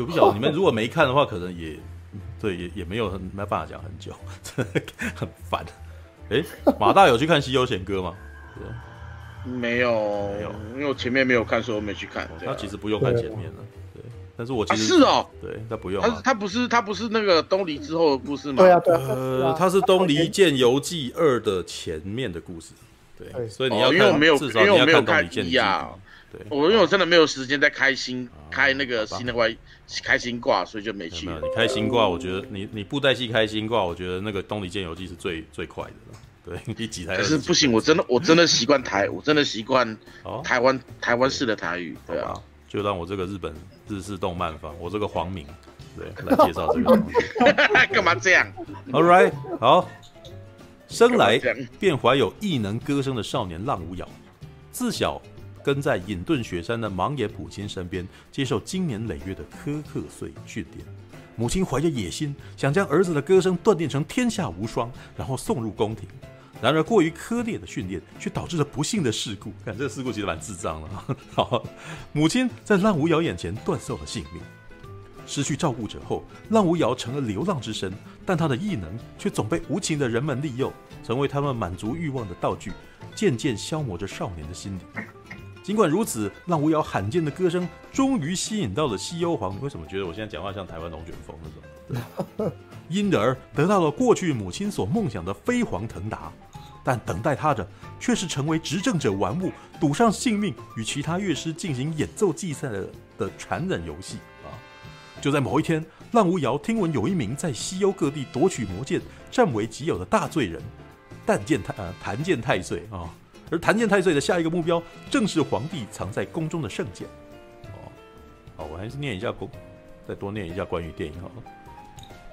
我不晓得你们如果没看的话，可能也对，也也没有很没办法讲很久，真的很烦。哎，马大有去看《西游贤歌》吗？没有，没有，因为我前面没有看，所以我没去看。那其实不用看前面了，对。但是我其实是哦，对，他不用。他他不是他不是那个东离之后的故事吗？对啊，对。呃，他是《东离剑游记二》的前面的故事。对，所以你要因为我没有，因为我没有看一啊。对，我因为我真的没有时间在开新开那个新的外开新挂，所以就没去。你开新挂，我觉得你你布袋戏开新挂，我觉得那个《东离剑游记》是最最快的了。对，第几台。可是不行，我真的我真的习惯台，我真的习惯台湾台湾式的台语。对啊，就让我这个日本日式动漫番，我这个黄明，对，来介绍这个。干嘛这样？All right，好。生来便怀有异能歌声的少年浪无尧，自小跟在隐遁雪山的盲眼母亲身边，接受经年累月的苛刻碎训练。母亲怀着野心，想将儿子的歌声锻炼成天下无双，然后送入宫廷。然而过于苛烈的训练，却导致了不幸的事故。看这个事故其实蛮智障的。好，母亲在浪无瑶眼前断送了性命。失去照顾者后，浪无瑶成了流浪之身，但他的异能却总被无情的人们利用，成为他们满足欲望的道具，渐渐消磨着少年的心灵。尽管如此，浪无尧罕见的歌声终于吸引到了西幽皇。为什么觉得我现在讲话像台湾龙卷风那种？因而得到了过去母亲所梦想的飞黄腾达，但等待他的却是成为执政者玩物，赌上性命与其他乐师进行演奏竞赛的的残忍游戏啊。就在某一天，浪无尧听闻有一名在西幽各地夺取魔剑、占为己有的大罪人，但见太呃檀健太岁啊，而谭健太岁的下一个目标正是皇帝藏在宫中的圣剑。哦，好，我还是念一下宫，再多念一下关于电影好了。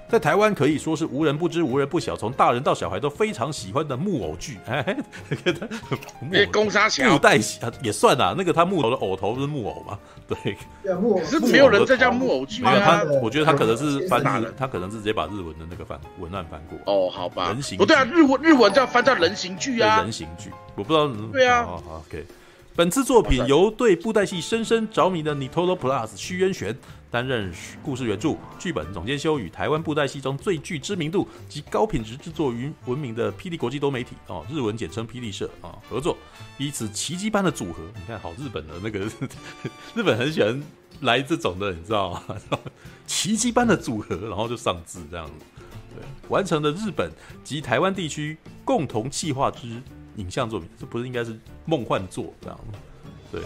在台湾可以说是无人不知、无人不晓，从大人到小孩都非常喜欢的木偶剧。哎，公沙桥布袋戏也算啊。那个他木头的偶头不是木偶吗？对，木偶 是没有人在叫木偶剧啊。他我觉得他可能是翻日，他可能是直接把日文的那个翻文案翻过。哦，好吧。人形不对啊，日文日文叫翻叫人形剧啊。人形剧，我不知道。对啊。好好，OK。本次作品由对布袋戏深深着迷的 Nitolo Plus 虚渊玄担任故事原著、剧本总监修，与台湾布袋戏中最具知名度及高品质制作于闻名的霹雳国际多媒体哦，日文简称霹雳社啊合作，以此奇迹般的组合，你看好日本的那个 日本很喜欢来这种的，你知道吗？奇迹般的组合，然后就上字这样子，对，完成了日本及台湾地区共同企划之。影像作品，这不是应该是梦幻作这样吗？对，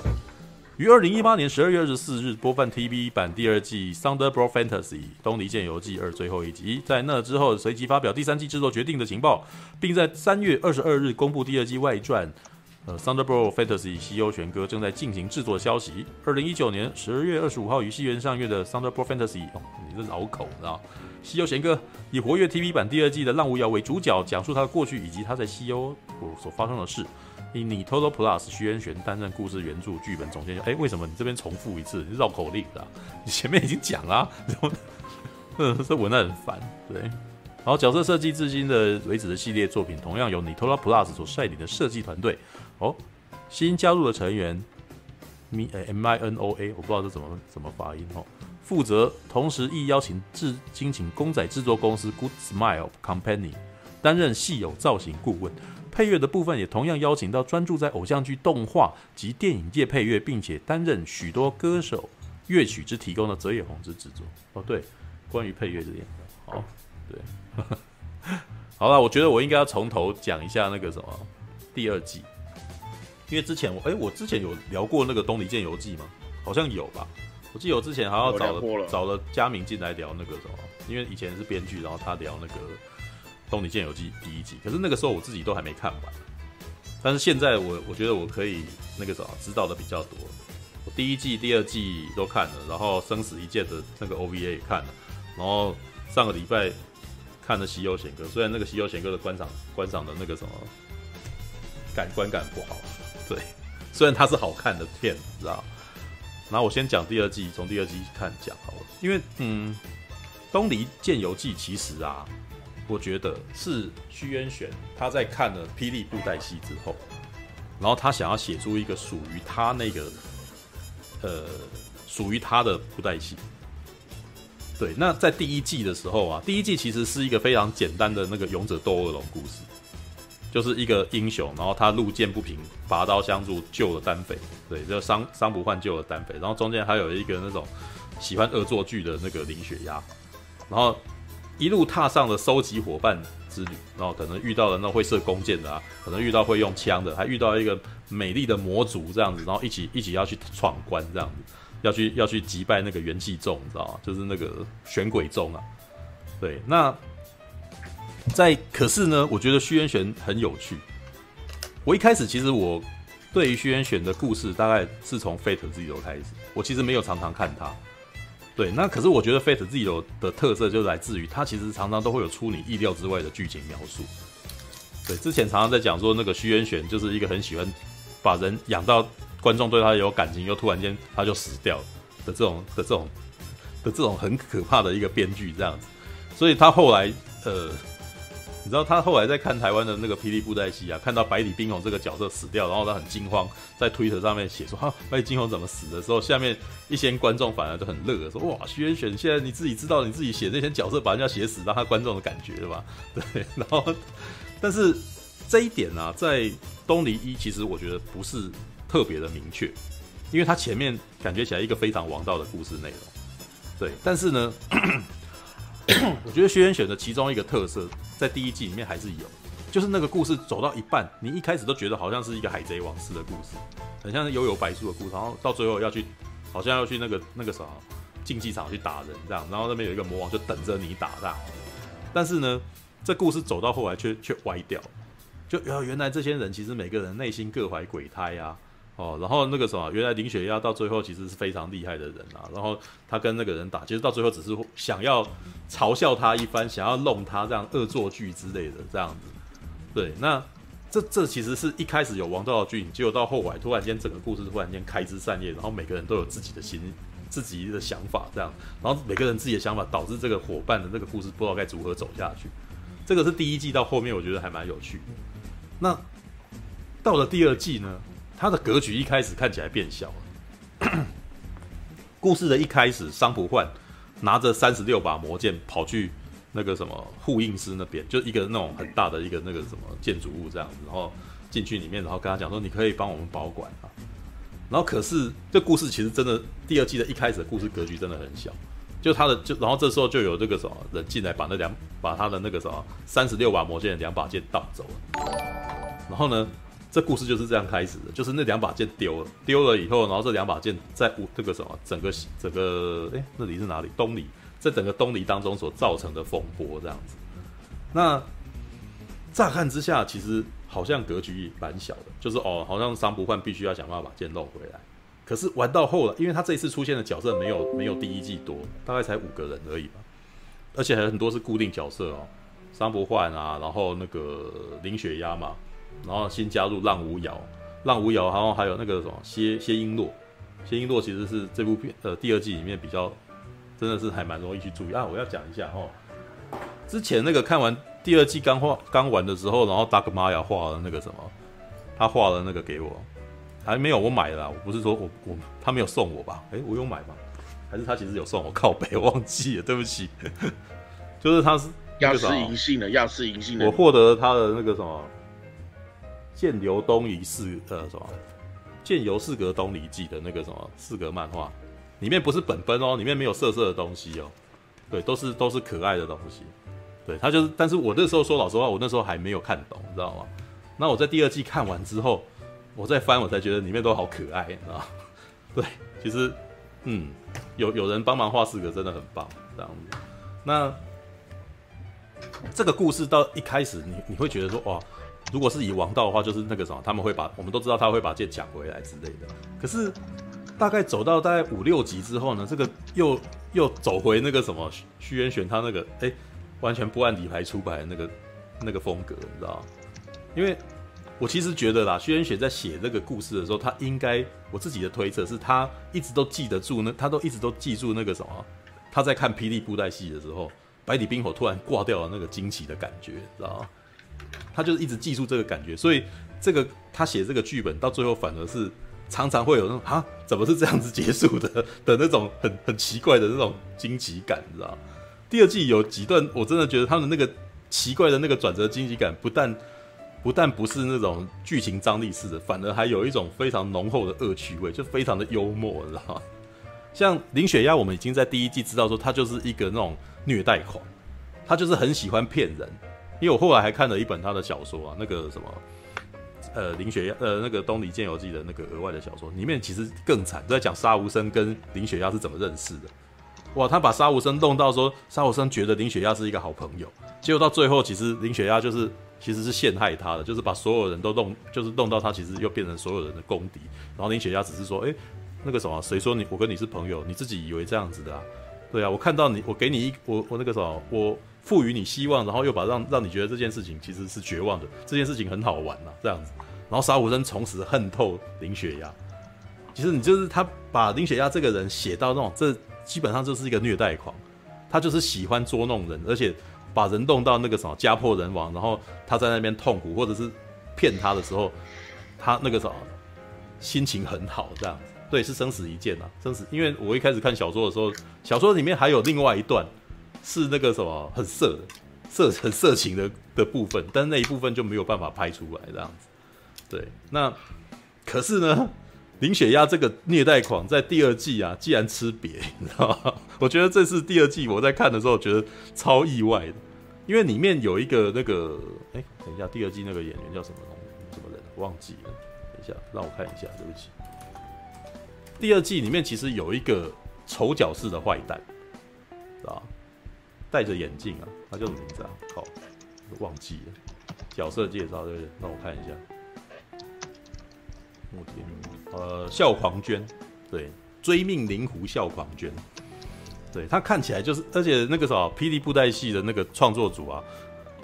于二零一八年十二月二十四日播放 TV 版第二季《Thunderbolt Fantasy》东离剑游记二最后一集，在那之后随即发表第三季制作决定的情报，并在三月二十二日公布第二季外传。呃，《Thunderbolt Fantasy》西游玄歌正在进行制作消息。二零一九年十二月二十五号于戏院上映的《Thunderbolt Fantasy》，哦，你这老口，知道？西游贤歌以活跃 TV 版第二季的浪无尧为主角，讲述他的过去以及他在西游所发生的事。以 Nitolo Plus 徐渊玄担任故事原著剧本总监。哎，为什么你这边重复一次？绕口令的，你前面已经讲了，嗯，这文案很烦。对，然后角色设计至今的为止的系列作品，同样由 Nitolo Plus 所率领的设计团队。哦，新加入的成员，M M I N O A，我不知道这怎么怎么发音哦。负责，同时亦邀请致敬请公仔制作公司 Good Smile Company 担任戏偶造型顾问，配乐的部分也同样邀请到专注在偶像剧、动画及电影界配乐，并且担任许多歌手乐曲之提供的泽野弘之制作。哦，对，关于配乐这点，好，对，好了，我觉得我应该要从头讲一下那个什么第二季。因为之前我哎、我之前有聊过那个《东离剑游记》吗？好像有吧。我记得我之前还要找了，了找了佳明进来聊那个什么，因为以前是编剧，然后他聊那个《东尼剑游记》第一季。可是那个时候我自己都还没看完。但是现在我我觉得我可以那个什么知道的比较多。我第一季、第二季都看了，然后《生死一剑》的那个 OVA 也看了，然后上个礼拜看了《西游贤歌》，虽然那个《西游贤歌》的观赏观赏的那个什么感观感不好。对，虽然它是好看的片，知道？然后我先讲第二季，从第二季看讲好了。因为，嗯，《东离剑游记》其实啊，我觉得是虚渊玄他在看了《霹雳布袋戏》之后，然后他想要写出一个属于他那个，呃，属于他的布袋戏。对，那在第一季的时候啊，第一季其实是一个非常简单的那个勇者斗恶龙故事，就是一个英雄，然后他路见不平，拔刀相助救了丹匪，对，就伤伤不换救了丹匪，然后中间还有一个那种喜欢恶作剧的那个林雪鸭，然后一路踏上了收集伙伴之旅，然后可能遇到了那会射弓箭的啊，可能遇到会用枪的，还遇到一个美丽的魔族这样子，然后一起一起要去闯关这样子。要去要去击败那个元气众，你知道吗？就是那个玄鬼众啊。对，那在可是呢，我觉得虚渊玄很有趣。我一开始其实我对于虚渊玄的故事，大概是从 Fate Zero 开始。我其实没有常常看他。对，那可是我觉得 Fate Zero 的特色就来自于他其实常常都会有出你意料之外的剧情描述。对，之前常常在讲说那个虚渊玄就是一个很喜欢把人养到。观众对他有感情，又突然间他就死掉的这种的这种的这种很可怕的一个编剧这样子，所以他后来呃，你知道他后来在看台湾的那个霹雳布袋戏啊，看到百里冰红这个角色死掉，然后他很惊慌，在推特上面写说哈百里冰红怎么死的时候，下面一些观众反而都很乐，说哇虚渊玄现在你自己知道你自己写那些角色把人家写死，让他观众的感觉吧，对，然后但是这一点呢、啊，在东离一其实我觉得不是。特别的明确，因为他前面感觉起来一个非常王道的故事内容，对。但是呢，我觉得虚渊玄的其中一个特色，在第一季里面还是有，就是那个故事走到一半，你一开始都觉得好像是一个海贼王式的故事，很像是幽游白书的故事，然后到最后要去，好像要去那个那个啥竞技场去打人这样，然后那边有一个魔王就等着你打这样。但是呢，这故事走到后来却却歪掉，就原来这些人其实每个人内心各怀鬼胎啊。哦，然后那个什么，原来林雪亚到最后其实是非常厉害的人啊。然后他跟那个人打，其实到最后只是想要嘲笑他一番，想要弄他这样恶作剧之类的这样子。对，那这这其实是一开始有王道的剧情，结果到后来突然间整个故事突然间开枝散叶，然后每个人都有自己的心、自己的想法这样，然后每个人自己的想法导致这个伙伴的那个故事不知道该如何走下去。这个是第一季到后面我觉得还蛮有趣。那到了第二季呢？他的格局一开始看起来变小了。故事的一开始，桑普焕拿着三十六把魔剑跑去那个什么护印师那边，就一个那种很大的一个那个什么建筑物这样子，然后进去里面，然后跟他讲说：“你可以帮我们保管啊。”然后可是这故事其实真的第二季的一开始的故事格局真的很小，就他的就然后这时候就有这个什么人进来把那两把他的那个什么三十六把魔剑两把剑盗走了，然后呢？这故事就是这样开始的，就是那两把剑丢了，丢了以后，然后这两把剑在这个什么整个整个哎，那里是哪里？东离，在整个东离当中所造成的风波这样子。那乍看之下，其实好像格局蛮小的，就是哦，好像桑不换必须要想办法把剑弄回来。可是玩到后来，因为他这一次出现的角色没有没有第一季多，大概才五个人而已吧，而且还有很多是固定角色哦，桑不换啊，然后那个林雪鸭嘛。然后新加入浪无瑶，浪无瑶，然后还有那个什么谢谢璎珞，谢璎珞其实是这部片呃第二季里面比较真的是还蛮容易去注意啊。我要讲一下哦，之前那个看完第二季刚画刚完的时候，然后达格玛雅画了那个什么，他画了那个给我，还没有我买了，我不是说我我他没有送我吧？诶，我有买吗？还是他其实有送我？靠北我忘记了，对不起，就是他是要是银杏的，要是银杏的，我获得了他的那个什么。剑流东离四呃什么？剑游四格东离记的那个什么四格漫画，里面不是本本哦，里面没有色色的东西哦，对，都是都是可爱的东西，对，他就是，但是我那时候说老实话，我那时候还没有看懂，你知道吗？那我在第二季看完之后，我再翻，我才觉得里面都好可爱，你知道吗？对，其实，嗯，有有人帮忙画四格真的很棒，这样子。那这个故事到一开始你，你你会觉得说哇。如果是以王道的话，就是那个什么，他们会把我们都知道他会把剑抢回来之类的。可是大概走到大概五六集之后呢，这个又又走回那个什么虚渊玄他那个哎、完全不按底牌出牌的那个那个风格，你知道吗？因为我其实觉得啦，虚渊玄在写这个故事的时候，他应该我自己的推测是他一直都记得住那，他都一直都记住那个什么，他在看霹雳布袋戏的时候，百里冰火突然挂掉了那个惊奇的感觉，你知道吗？他就是一直记住这个感觉，所以这个他写这个剧本到最后反而是常常会有那种啊，怎么是这样子结束的 的那种很很奇怪的那种惊奇感，你知道？第二季有几段我真的觉得他们那个奇怪的那个转折惊奇感，不但不但不是那种剧情张力式的，反而还有一种非常浓厚的恶趣味，就非常的幽默，你知道？像林雪鸭，我们已经在第一季知道说他就是一个那种虐待狂，他就是很喜欢骗人。因为我后来还看了一本他的小说啊，那个什么。呃，林雪，呃，那个《东离剑游记》的那个额外的小说里面，其实更惨，都在讲杀无生跟林雪鸭是怎么认识的。哇，他把杀无生弄到说，杀无生觉得林雪鸭是一个好朋友，结果到最后，其实林雪鸭就是其实是陷害他的，就是把所有人都弄，就是弄到他其实又变成所有人的公敌。然后林雪鸭只是说，哎，那个什么，谁说你我跟你是朋友？你自己以为这样子的啊？对啊，我看到你，我给你一，我我那个什么，我。赋予你希望，然后又把让让你觉得这件事情其实是绝望的，这件事情很好玩呐、这样子。然后杀无生从此恨透林雪鸭。其实你就是他把林雪鸭这个人写到那种，这基本上就是一个虐待狂，他就是喜欢捉弄人，而且把人弄到那个什么家破人亡，然后他在那边痛苦或者是骗他的时候，他那个什么心情很好，这样子。对，是生死一剑啊，生死。因为我一开始看小说的时候，小说里面还有另外一段。是那个什么很色色很色情的的部分，但是那一部分就没有办法拍出来这样子。对，那可是呢，林雪鸭这个虐待狂在第二季啊，竟然吃瘪，你知道吗？我觉得这是第二季我在看的时候觉得超意外的，因为里面有一个那个，哎、等一下，第二季那个演员叫什么什么人？忘记了，等一下，让我看一下，对不起。第二季里面其实有一个丑角式的坏蛋，知道戴着眼镜啊，他叫什么名字啊？好，忘记了。角色介绍对不对？让我看一下。我天，呃，笑狂娟，对，追命灵狐笑狂娟，对他看起来就是，而且那个什么霹雳布袋戏的那个创作组啊，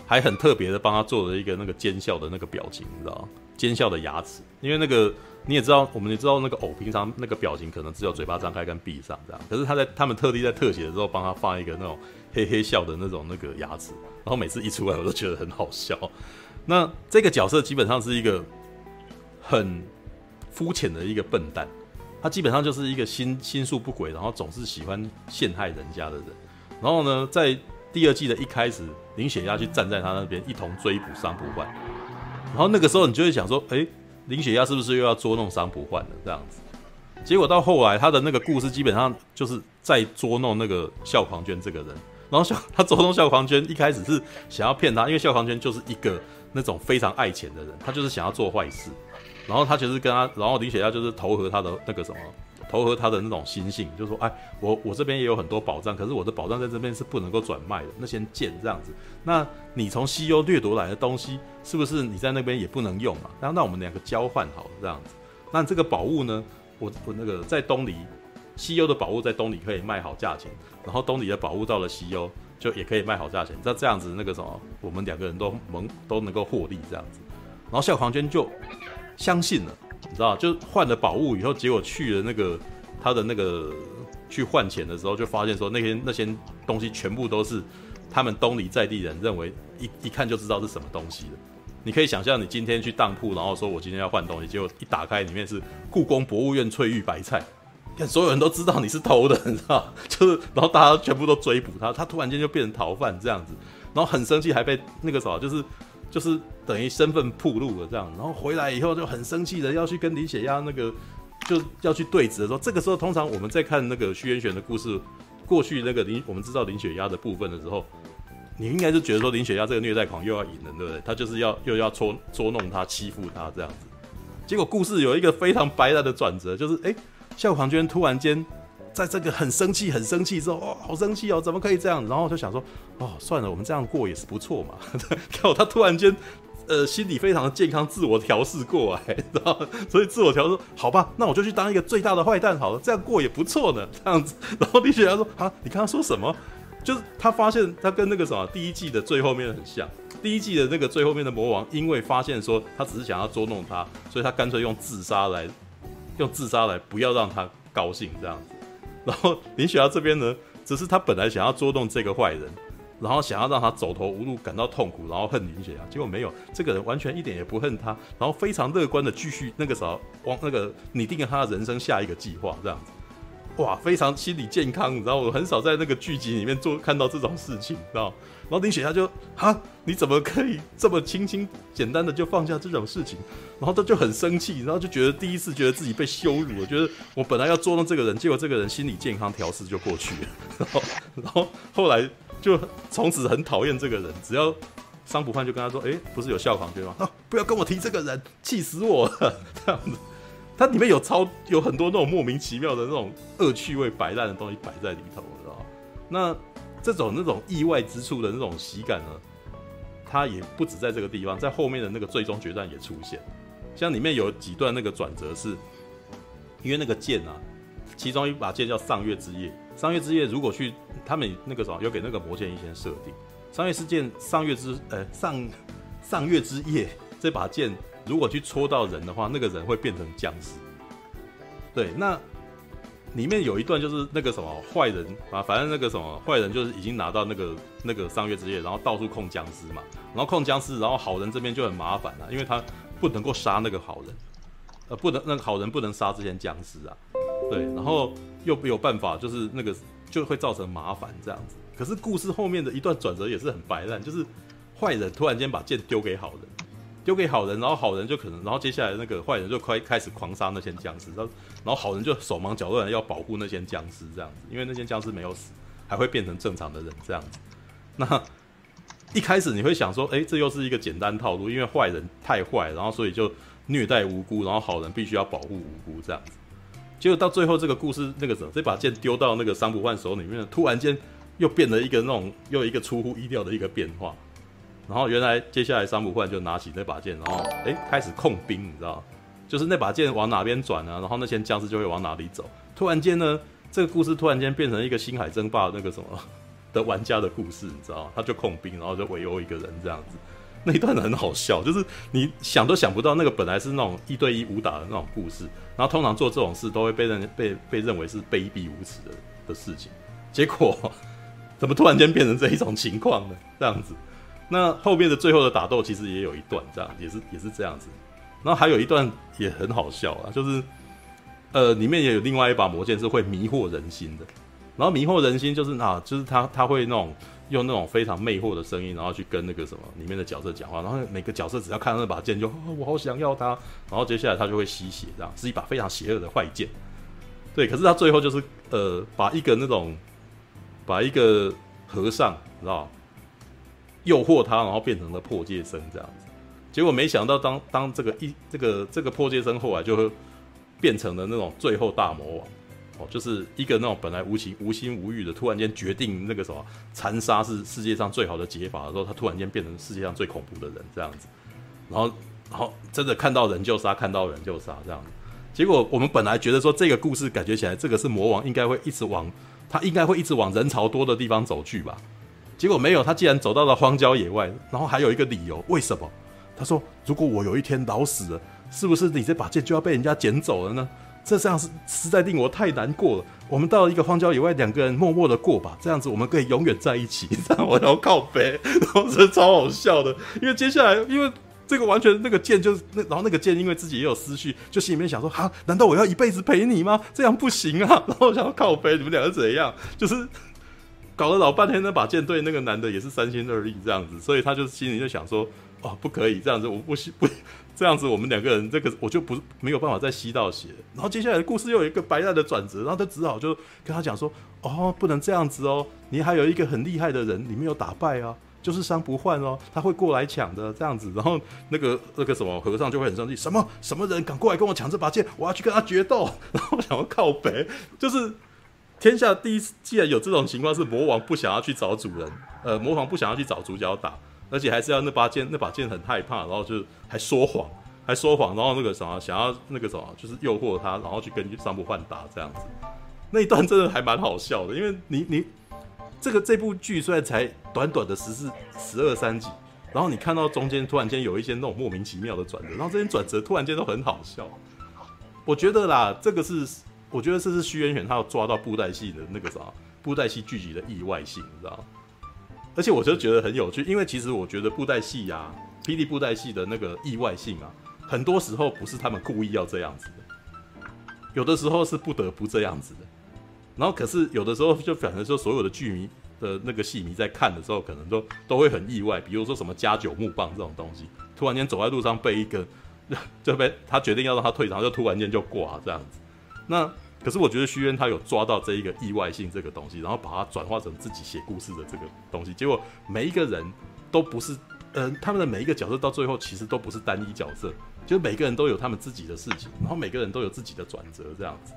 还很特别的帮他做了一个那个奸笑的那个表情，你知道吗？奸笑的牙齿，因为那个。你也知道，我们也知道那个偶平常那个表情可能只有嘴巴张开跟闭上这样，可是他在他们特地在特写的时候帮他放一个那种嘿嘿笑的那种那个牙齿，然后每次一出来我都觉得很好笑。那这个角色基本上是一个很肤浅的一个笨蛋，他基本上就是一个心心术不轨，然后总是喜欢陷害人家的人。然后呢，在第二季的一开始，林雪鸭去站在他那边一同追捕商不换，然后那个时候你就会想说，哎。林雪亚是不是又要捉弄桑普换了？这样子，结果到后来，他的那个故事基本上就是在捉弄那个笑狂娟这个人。然后笑他捉弄笑狂娟，一开始是想要骗他，因为笑狂娟就是一个那种非常爱钱的人，他就是想要做坏事。然后他就是跟他，然后林雪亚就是投合他的那个什么。投合他的那种心性，就说，哎，我我这边也有很多宝藏，可是我的宝藏在这边是不能够转卖的，那些贱这样子。那你从西欧掠夺来的东西，是不是你在那边也不能用嘛？然后那我们两个交换好了这样子。那这个宝物呢，我我那个在东离，西欧的宝物在东离可以卖好价钱，然后东离的宝物到了西欧就也可以卖好价钱。那这样子那个什么，我们两个人都蒙都能够获利这样子。然后笑狂娟就相信了。你知道，就换了宝物以后，结果去了那个他的那个去换钱的时候，就发现说那些那些东西全部都是他们东离在地人认为一一看就知道是什么东西的。你可以想象，你今天去当铺，然后说我今天要换东西，结果一打开里面是故宫博物院翠玉白菜，看所有人都知道你是偷的，你知道，就是然后大家全部都追捕他，他突然间就变成逃犯这样子，然后很生气，还被那个什么就是。就是等于身份暴露了这样，然后回来以后就很生气的要去跟林雪鸭那个就要去对峙的时候，这个时候通常我们在看那个虚渊玄的故事，过去那个林我们知道林雪鸭的部分的时候，你应该是觉得说林雪鸭这个虐待狂又要赢了，对不对？他就是要又要捉捉弄他欺负他这样子，结果故事有一个非常白烂的转折，就是哎，笑狂娟突然间。在这个很生气、很生气之后，哦，好生气哦，怎么可以这样？然后就想说，哦，算了，我们这样过也是不错嘛。结果他突然间，呃，心理非常的健康，自我调试过来，然后所以自我调试，好吧，那我就去当一个最大的坏蛋好了，这样过也不错呢。这样子，然后李雪他说，啊，你刚刚说什么？就是他发现他跟那个什么第一季的最后面很像，第一季的那个最后面的魔王，因为发现说他只是想要捉弄他，所以他干脆用自杀来，用自杀来不要让他高兴这样子。然后林雪瑶这边呢，只是他本来想要捉弄这个坏人，然后想要让他走投无路，感到痛苦，然后恨林雪瑶，结果没有，这个人完全一点也不恨他，然后非常乐观的继续那个时候往那个拟定了他的人生下一个计划，这样子。哇，非常心理健康，你知道，我很少在那个剧集里面做看到这种事情，知道？然后林雪他就哈，你怎么可以这么轻轻简单的就放下这种事情？然后他就很生气，然后就觉得第一次觉得自己被羞辱，我觉得我本来要捉弄这个人，结果这个人心理健康调试就过去了，然后然后后来就从此很讨厌这个人，只要桑普焕就跟他说，哎，不是有效仿对吗？啊，不要跟我提这个人，气死我了，这样子。它里面有超有很多那种莫名其妙的那种恶趣味摆烂的东西摆在里头，知道那这种那种意外之处的那种喜感呢，它也不止在这个地方，在后面的那个最终决战也出现。像里面有几段那个转折是，因为那个剑啊，其中一把剑叫上月之夜。上月之夜如果去他们那个什么有给那个魔剑一些设定，上月之剑上月之呃上上月之夜这把剑。如果去戳到人的话，那个人会变成僵尸。对，那里面有一段就是那个什么坏人啊，反正那个什么坏人就是已经拿到那个那个上月之夜，然后到处控僵尸嘛，然后控僵尸，然后好人这边就很麻烦了，因为他不能够杀那个好人，呃，不能那个好人不能杀这些僵尸啊。对，然后又没有办法，就是那个就会造成麻烦这样子。可是故事后面的一段转折也是很白烂，就是坏人突然间把剑丢给好人。丢给好人，然后好人就可能，然后接下来那个坏人就开开始狂杀那些僵尸，然后然后好人就手忙脚乱要保护那些僵尸这样子，因为那些僵尸没有死，还会变成正常的人这样子。那一开始你会想说，哎，这又是一个简单套路，因为坏人太坏，然后所以就虐待无辜，然后好人必须要保护无辜这样子。结果到最后这个故事那个什么，这把剑丢到那个桑普换手里面，突然间又变了一个那种又一个出乎意料的一个变化。然后原来接下来桑普焕就拿起那把剑，然后哎开始控兵，你知道，就是那把剑往哪边转呢？然后那些僵尸就会往哪里走。突然间呢，这个故事突然间变成一个星海争霸那个什么的玩家的故事，你知道？他就控兵，然后就围殴一个人这样子。那一段很好笑，就是你想都想不到，那个本来是那种一对一武打的那种故事，然后通常做这种事都会被认被被认为是卑鄙无耻的的事情，结果 怎么突然间变成这一种情况呢？这样子。那后面的最后的打斗其实也有一段这样，也是也是这样子，然后还有一段也很好笑啊，就是呃里面也有另外一把魔剑是会迷惑人心的，然后迷惑人心就是啊，就是他他会那种用那种非常魅惑的声音，然后去跟那个什么里面的角色讲话，然后每个角色只要看到那把剑就、哦、我好想要它，然后接下来他就会吸血，这样是一把非常邪恶的坏剑，对，可是他最后就是呃把一个那种把一个和尚，你知道。诱惑他，然后变成了破戒僧这样子，结果没想到当当这个一这个这个破戒僧后来就变成了那种最后大魔王。哦，就是一个那种本来无情无心无欲的，突然间决定那个什么残杀是世界上最好的解法的时候，他突然间变成世界上最恐怖的人这样子，然后然后真的看到人就杀，看到人就杀这样子，结果我们本来觉得说这个故事感觉起来这个是魔王应该会一直往他应该会一直往人潮多的地方走去吧。结果没有，他既然走到了荒郊野外，然后还有一个理由，为什么？他说：“如果我有一天老死了，是不是你这把剑就要被人家捡走了呢？这这样是实在令我太难过了。我们到了一个荒郊野外，两个人默默的过吧，这样子我们可以永远在一起。这样我要靠北，然后这超好笑的，因为接下来，因为这个完全那个剑就是那，然后那个剑因为自己也有思绪，就心里面想说：哈，难道我要一辈子陪你吗？这样不行啊！然后我想要靠北，你们两个怎样？就是。”搞了老半天，那把剑对那个男的也是三心二意这样子，所以他就心里就想说：哦，不可以这样子，我不不这样子，我们两个人这个我就不没有办法再吸到血。然后接下来的故事又有一个白带的转折，然后他只好就跟他讲说：哦，不能这样子哦，你还有一个很厉害的人，你没有打败啊，就是桑普焕哦，他会过来抢的这样子。然后那个那个什么和尚就会很生气，什么什么人敢过来跟我抢这把剑，我要去跟他决斗。然后我想要靠北，就是。天下第一次，既然有这种情况，是魔王不想要去找主人，呃，魔王不想要去找主角打，而且还是要那把剑，那把剑很害怕，然后就还说谎，还说谎，然后那个什么，想要那个什么，就是诱惑他，然后去跟桑普换打这样子，那一段真的还蛮好笑的，因为你你这个这部剧虽然才短短的十四十二三集，然后你看到中间突然间有一些那种莫名其妙的转折，然后这些转折突然间都很好笑，我觉得啦，这个是。我觉得这是虚渊玄他要抓到布袋戏的那个啥，布袋戏剧集的意外性，你知道？而且我就觉得很有趣，因为其实我觉得布袋戏呀、啊，霹雳布袋戏的那个意外性啊，很多时候不是他们故意要这样子的，有的时候是不得不这样子的。然后可是有的时候就反正说所有的剧迷的那个戏迷在看的时候，可能都都会很意外，比如说什么加九木棒这种东西，突然间走在路上被一个 就被他决定要让他退场，就突然间就挂这样子。那可是我觉得徐渊他有抓到这一个意外性这个东西，然后把它转化成自己写故事的这个东西，结果每一个人都不是，嗯、呃，他们的每一个角色到最后其实都不是单一角色，就是每个人都有他们自己的事情，然后每个人都有自己的转折这样子。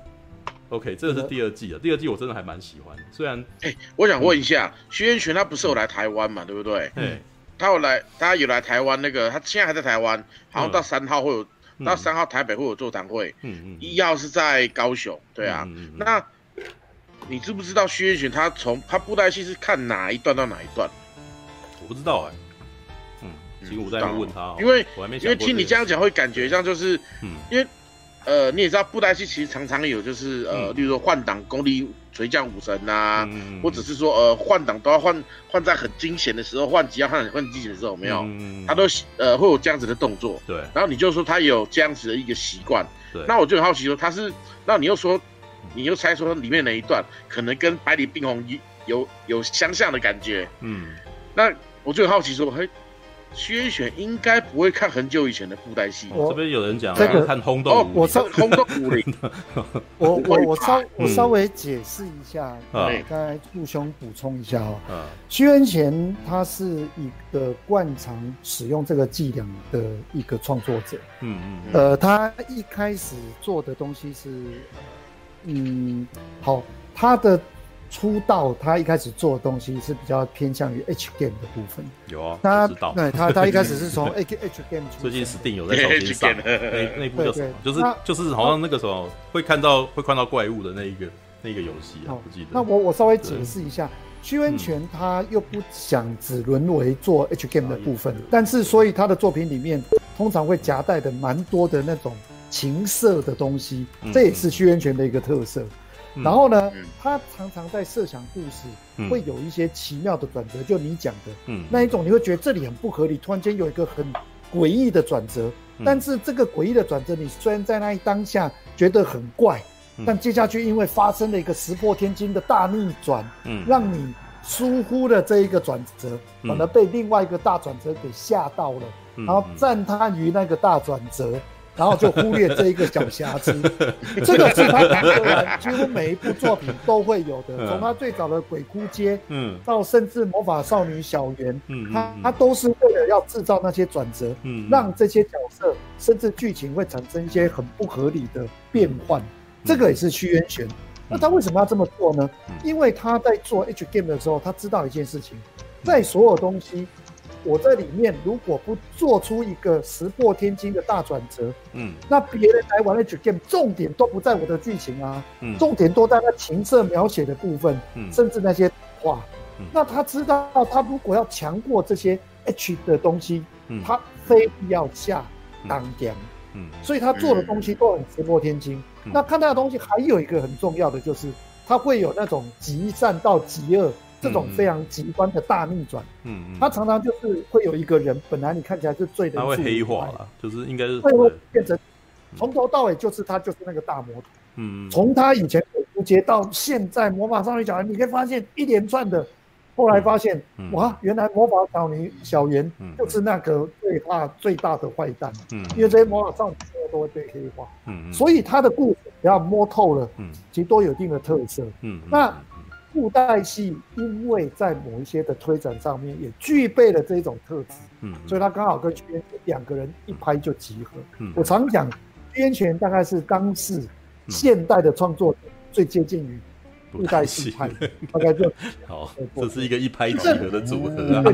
OK，这个是第二季啊，第二季我真的还蛮喜欢。虽然，哎、欸，我想问一下，徐渊泉他不是有来台湾嘛，对不对？嗯，他有来，他有来台湾，那个他现在还在台湾，好像到三号会有，嗯、到三号台北会有座谈会。嗯嗯。一号是在高雄，对啊。那，你知不知道薛渊玄他从他布袋戏是看哪一段到哪一段？我不知道哎、欸。嗯，其实我在问他，因为因为听你这样讲会感觉像就是，嗯，因为。呃，你也知道布袋戏其实常常有，就是呃，嗯、例如说换挡功力垂降武神呐、啊，嗯、或者是说呃换挡都要换换在很惊险的时候，换机要换换惊险的时候，有没有？嗯、他都呃会有这样子的动作。对。然后你就说他有这样子的一个习惯。对。那我就很好奇说他是，那你又说，你又猜说里面哪一段可能跟百里冰红有有有相像的感觉？嗯。那我就很好奇说，嘿。薛玄应该不会看很久以前的布袋戏。这边有人讲这个看轰动哦，我稍轰动武林。我 我我稍我稍微解释一下，刚才陆兄补充一下哦。薛元贤他是一个惯常使用这个伎俩的一个创作者。嗯嗯。呃，他一开始做的东西是，嗯，好，他的。出道，他一开始做的东西是比较偏向于 H game 的部分。有啊，他知道。对他，他一开始是 从 H H game 出。最近 Steam 有在手机上那那部叫什么？就是就是好像那个时候会看到会看到怪物的那一个那个游戏啊，不记得。那我我稍微解释一下，薛渊玄他又不想只沦为做 H game 的部分，但是所以他的作品里面通常会夹带的蛮多的那种情色的东西，这也是薛渊玄的一个特色。然后呢，他常常在设想故事，会有一些奇妙的转折，就你讲的，那一种你会觉得这里很不合理，突然间有一个很诡异的转折，但是这个诡异的转折，你虽然在那一当下觉得很怪，但接下去因为发生了一个石破天惊的大逆转，让你疏忽了这一个转折，反而被另外一个大转折给吓到了，然后赞叹于那个大转折。然后就忽略这一个小瑕疵，这个是他几乎每一部作品都会有的。从他最早的《鬼哭街》，嗯，到甚至《魔法少女小圆》，嗯，他他都是为了要制造那些转折，嗯，让这些角色甚至剧情会产生一些很不合理的变换。这个也是虚渊玄。那他为什么要这么做呢？因为他在做 H game 的时候，他知道一件事情，在所有东西。我在里面如果不做出一个石破天惊的大转折，嗯，那别人来玩 H game，重点都不在我的剧情啊，嗯，重点都在那情色描写的部分，嗯，甚至那些话，嗯，那他知道他如果要强过这些 H 的东西，嗯，他非必要下当点，嗯，所以他做的东西都很石破天惊。那看他的东西还有一个很重要的就是，他会有那种极善到极恶。这种非常极端的大逆转，嗯，他常常就是会有一个人，本来你看起来是醉的，他会黑化了，就是应该是会变成从头到尾就是他就是那个大魔头，嗯，从他以前鬼哭街到现在魔法少女小圆，你可以发现一连串的，后来发现哇，原来魔法少女小圆就是那个最大最大的坏蛋，嗯，因为这些魔法少女都会被黑化，嗯，所以他的故事只要摸透了，嗯，其实都有一定的特色，嗯，那。布袋戏因为在某一些的推展上面也具备了这种特质，嗯，所以他刚好跟薛渊两个人一拍就集合。嗯，我常讲，薛渊玄大概是当时现代的创作者最接近于布袋戏派，大概就 好，这是一个一拍即合的组合啊，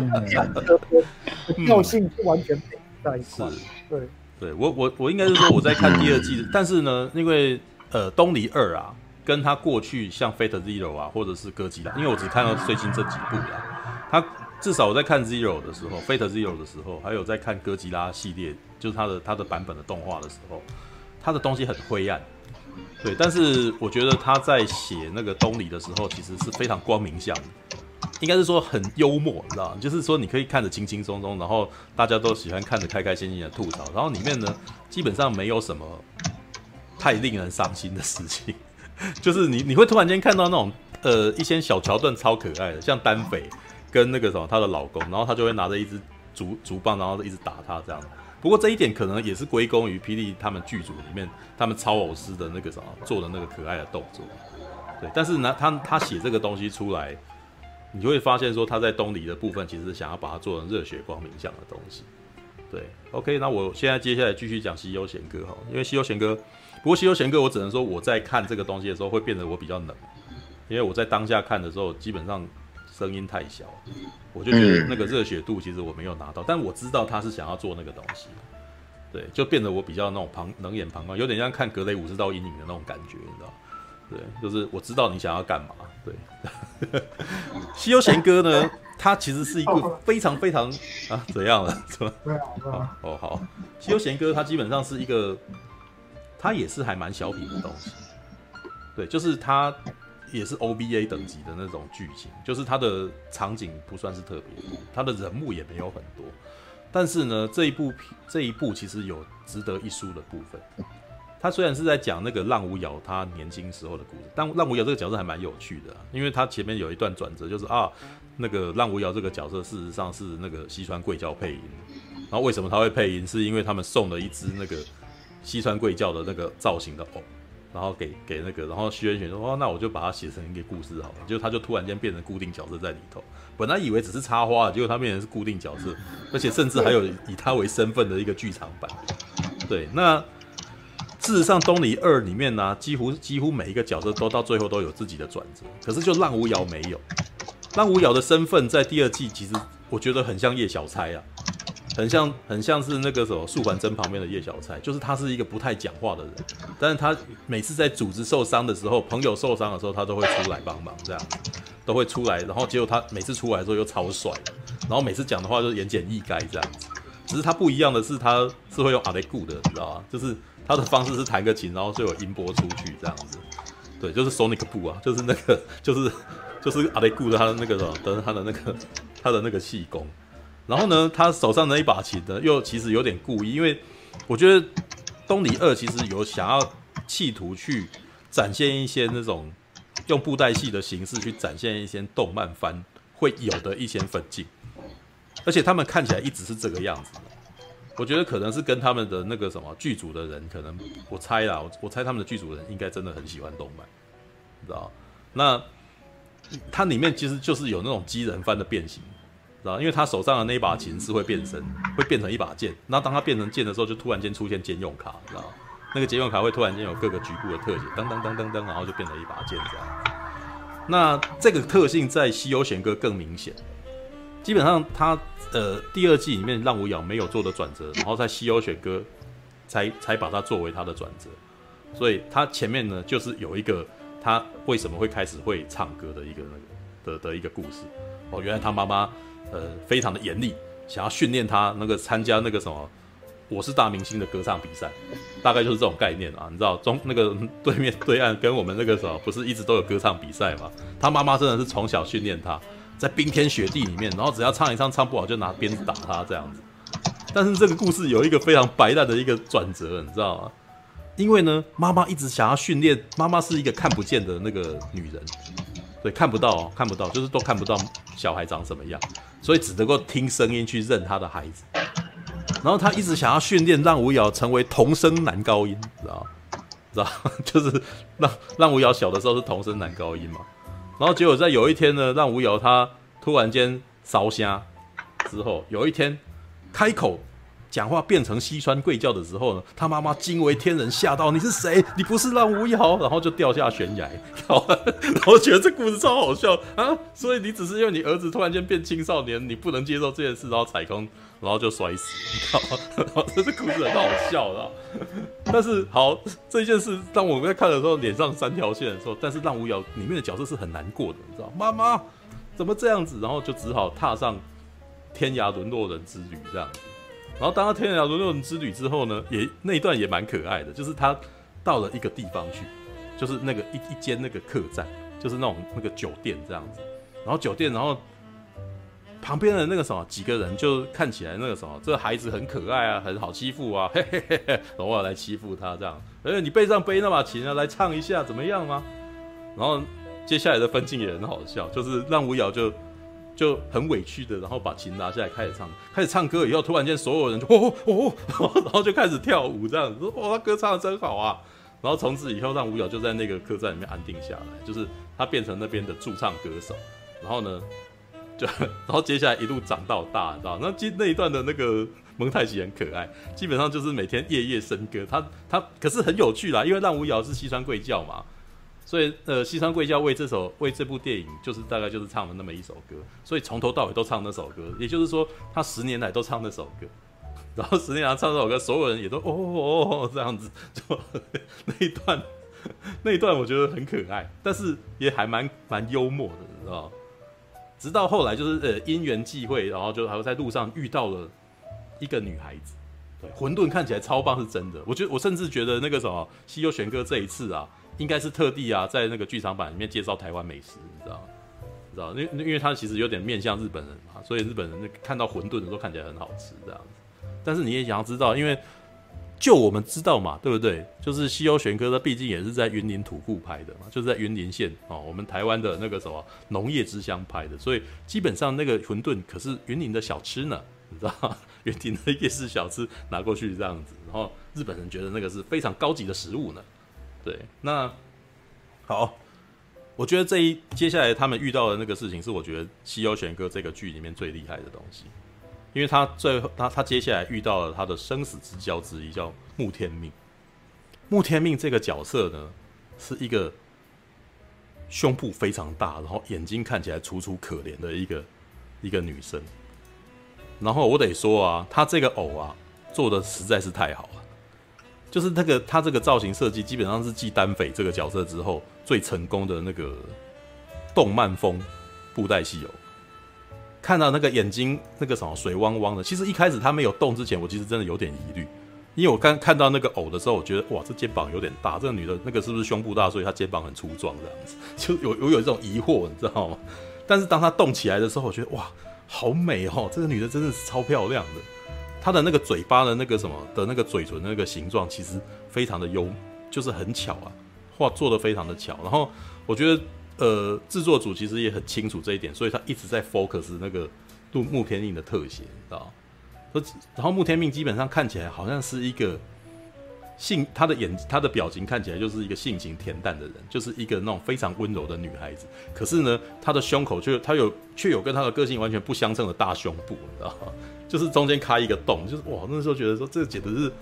调性是完全配在一块。对，对我我我应该是说我在看第二季，但是呢，因为呃东离二啊。跟他过去像 Fate Zero 啊，或者是哥吉拉，因为我只看到最近这几部啦。他至少我在看 Zero 的时候，Fate Zero 的时候，还有在看哥吉拉系列，就是他的他的版本的动画的时候，他的东西很灰暗，对。但是我觉得他在写那个东里的时候，其实是非常光明向的。应该是说很幽默，你知道？就是说你可以看着轻轻松松，然后大家都喜欢看着开开心心的吐槽，然后里面呢基本上没有什么太令人伤心的事情，就是你你会突然间看到那种呃一些小桥段超可爱的，像丹斐跟那个什么她的老公，然后他就会拿着一支竹竹棒，然后一直打他这样。不过这一点可能也是归功于霹雳他们剧组里面他们超偶师的那个什么做的那个可爱的动作，对。但是呢，他他写这个东西出来。你就会发现说他在东离的部分其实想要把它做成热血光明向的东西，对，OK，那我现在接下来继续讲西优贤歌哈，因为西优贤歌，不过西游贤歌我只能说我在看这个东西的时候会变得我比较冷，因为我在当下看的时候基本上声音太小，我就觉得那个热血度其实我没有拿到，但我知道他是想要做那个东西，对，就变得我比较那种旁冷眼旁观，有点像看格雷五十道阴影的那种感觉，你知道。对，就是我知道你想要干嘛。对，西游贤歌呢，它其实是一个非常非常啊，怎样了？是吧？哦，好，西游贤歌它基本上是一个，它也是还蛮小品的东西。对，就是它也是 O B A 等级的那种剧情，就是它的场景不算是特别多，它的人物也没有很多，但是呢，这一部这一部其实有值得一书的部分。他虽然是在讲那个浪无瑶他年轻时候的故事，但浪无瑶这个角色还蛮有趣的，因为他前面有一段转折，就是啊，那个浪无瑶这个角色事实上是那个西川贵教配音，然后为什么他会配音？是因为他们送了一只那个西川贵教的那个造型的偶，然后给给那个，然后虚渊玄说哦，那我就把它写成一个故事好了，结果他就突然间变成固定角色在里头，本来以为只是插花，结果他变成是固定角色，而且甚至还有以他为身份的一个剧场版，对，那。事实上，《东离二》里面呢、几乎几乎每一个角色都到最后都有自己的转折，可是就浪无瑶没有。浪无瑶的身份在第二季其实我觉得很像叶小钗啊，很像很像是那个什么素还真旁边的叶小钗，就是他是一个不太讲话的人，但是他每次在组织受伤的时候，朋友受伤的时候，他都会出来帮忙，这样都会出来，然后结果他每次出来的时候又超帅，然后每次讲的话就是言简意赅这样子。只是他不一样的是，他是会用阿雷固的，你知道吗？就是。他的方式是弹个琴，然后就有音波出去这样子，对，就是 Sonic Boom 啊，就是那个，就是就是阿雷顾的他的那个什么，等他的那个他的那个气功。然后呢，他手上那一把琴呢，又其实有点故意，因为我觉得东离二其实有想要企图去展现一些那种用布袋戏的形式去展现一些动漫番会有的一些粉镜，而且他们看起来一直是这个样子。我觉得可能是跟他们的那个什么剧组的人，可能我猜啦，我我猜他们的剧组人应该真的很喜欢动漫，你知道？那它里面其实就是有那种机人番的变形，知道？因为他手上的那一把琴是会变身，会变成一把剑。那当他变成剑的时候，就突然间出现兼用卡，知道？那个兼用卡会突然间有各个局部的特写，当当当当当，然后就变成一把剑这样。那这个特性在西优贤歌更明显。基本上他呃第二季里面浪无瑶没有做的转折，然后在西优贤歌才才把它作为他的转折，所以他前面呢就是有一个他为什么会开始会唱歌的一个那个的的一个故事哦，原来他妈妈呃非常的严厉，想要训练他那个参加那个什么我是大明星的歌唱比赛，大概就是这种概念啊，你知道中那个 对面对岸跟我们那个什么不是一直都有歌唱比赛吗？他妈妈真的是从小训练他。在冰天雪地里面，然后只要唱一唱唱不好就拿鞭子打他这样子。但是这个故事有一个非常白烂的一个转折，你知道吗？因为呢，妈妈一直想要训练，妈妈是一个看不见的那个女人，对，看不到，哦看不到，就是都看不到小孩长什么样，所以只能够听声音去认他的孩子。然后他一直想要训练让吴瑶成为童声男高音，知道吗？知道？就是让让吴瑶小的时候是童声男高音嘛。然后结果在有一天呢，让吴瑶他突然间烧声之后，有一天开口讲话变成西川贵教的时候呢，他妈妈惊为天人，吓到，你是谁？你不是浪无瑶，然后就掉下悬崖，然后觉得这故事超好笑啊！所以你只是因为你儿子突然间变青少年，你不能接受这件事，然后踩空。然后就摔死，你知道吗？这故事很好笑的。但是好，这件事当我们在看的时候，脸上三条线的时候，但是浪无瑶里面的角色是很难过的，你知道？妈妈怎么这样子？然后就只好踏上天涯沦落人之旅这样子。然后当他天涯沦落人之旅之后呢，也那一段也蛮可爱的，就是他到了一个地方去，就是那个一一间那个客栈，就是那种那个酒店这样子。然后酒店，然后旁边的那个什么几个人就看起来那个什么，这孩子很可爱啊，很好欺负啊，嘿嘿嘿嘿，然后我来欺负他这样。哎，你背上背那把琴啊，来唱一下怎么样吗？然后接下来的分镜也很好笑，就是让吴瑶就就很委屈的，然后把琴拿下来开始唱，开始唱歌以后，突然间所有人就哦哦哦，然后就开始跳舞这样子，说哇，他歌唱的真好啊。然后从此以后，让吴瑶就在那个客栈里面安定下来，就是他变成那边的驻唱歌手。然后呢，就 然后接下来一路长到大，你知道？那那那一段的那个蒙太奇很可爱，基本上就是每天夜夜笙歌。他他可是很有趣啦，因为让吴瑶是西川贵教嘛，所以呃，西川贵教为这首为这部电影就是大概就是唱了那么一首歌，所以从头到尾都唱那首歌。也就是说，他十年来都唱那首歌。然后十年来唱这首歌，所有人也都哦哦哦这样子，就那一段，那一段我觉得很可爱，但是也还蛮蛮幽默的，你知道？直到后来就是呃因缘际会，然后就还会在路上遇到了一个女孩子，对，混沌看起来超棒是真的，我觉得我甚至觉得那个什么西优玄哥这一次啊，应该是特地啊在那个剧场版里面介绍台湾美食，你知道吗？你知道？因为因为他其实有点面向日本人嘛，所以日本人那看到馄饨的时候看起来很好吃这样子。但是你也想要知道，因为就我们知道嘛，对不对？就是西游玄哥，他毕竟也是在云林土库拍的嘛，就是在云林县哦，我们台湾的那个什么农业之乡拍的，所以基本上那个馄饨可是云林的小吃呢，你知道吗？云林的夜市小吃拿过去这样子，然后日本人觉得那个是非常高级的食物呢。对，那好，我觉得这一接下来他们遇到的那个事情，是我觉得西游玄哥这个剧里面最厉害的东西。因为他最后，他他接下来遇到了他的生死之交之一，叫穆天命。穆天命这个角色呢，是一个胸部非常大，然后眼睛看起来楚楚可怜的一个一个女生。然后我得说啊，他这个偶啊做的实在是太好了，就是那个他这个造型设计，基本上是继丹匪这个角色之后最成功的那个动漫风布袋戏偶。看到那个眼睛那个什么水汪汪的，其实一开始他没有动之前，我其实真的有点疑虑，因为我刚看到那个偶的时候，我觉得哇，这肩膀有点大，这个女的那个是不是胸部大，所以她肩膀很粗壮这样子，就有有有这种疑惑，你知道吗？但是当她动起来的时候，我觉得哇，好美哦，这个女的真的是超漂亮的，她的那个嘴巴的那个什么的那个嘴唇的那个形状，其实非常的优，就是很巧啊，画做的非常的巧，然后我觉得。呃，制作组其实也很清楚这一点，所以他一直在 focus 那个木木天命的特写，知道？然后木天命基本上看起来好像是一个性，他的眼，他的表情看起来就是一个性情恬淡的人，就是一个那种非常温柔的女孩子。可是呢，他的胸口却他有却有跟他的个性完全不相称的大胸部，你知道吗？就是中间开一个洞，就是哇，那时候觉得说这简直是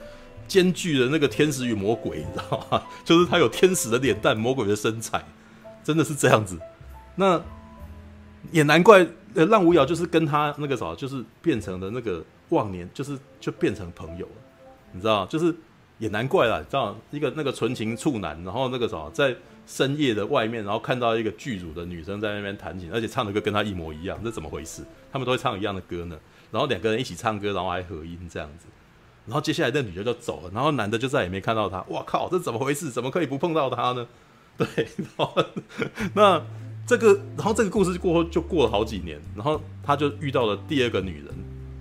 兼具了那个天使与魔鬼，你知道吗？就是他有天使的脸蛋，魔鬼的身材。真的是这样子，那也难怪，呃，让吴瑶就是跟他那个啥，就是变成了那个忘年，就是就变成朋友了，你知道吗，就是也难怪啦，你知道，一个那个纯情处男，然后那个啥，在深夜的外面，然后看到一个剧组的女生在那边弹琴，而且唱的歌跟他一模一样，这怎么回事？他们都会唱一样的歌呢，然后两个人一起唱歌，然后还合音这样子，然后接下来那女的就走了，然后男的就再也没看到她，哇靠，这怎么回事？怎么可以不碰到她呢？对，然后那这个，然后这个故事过后就过了好几年，然后他就遇到了第二个女人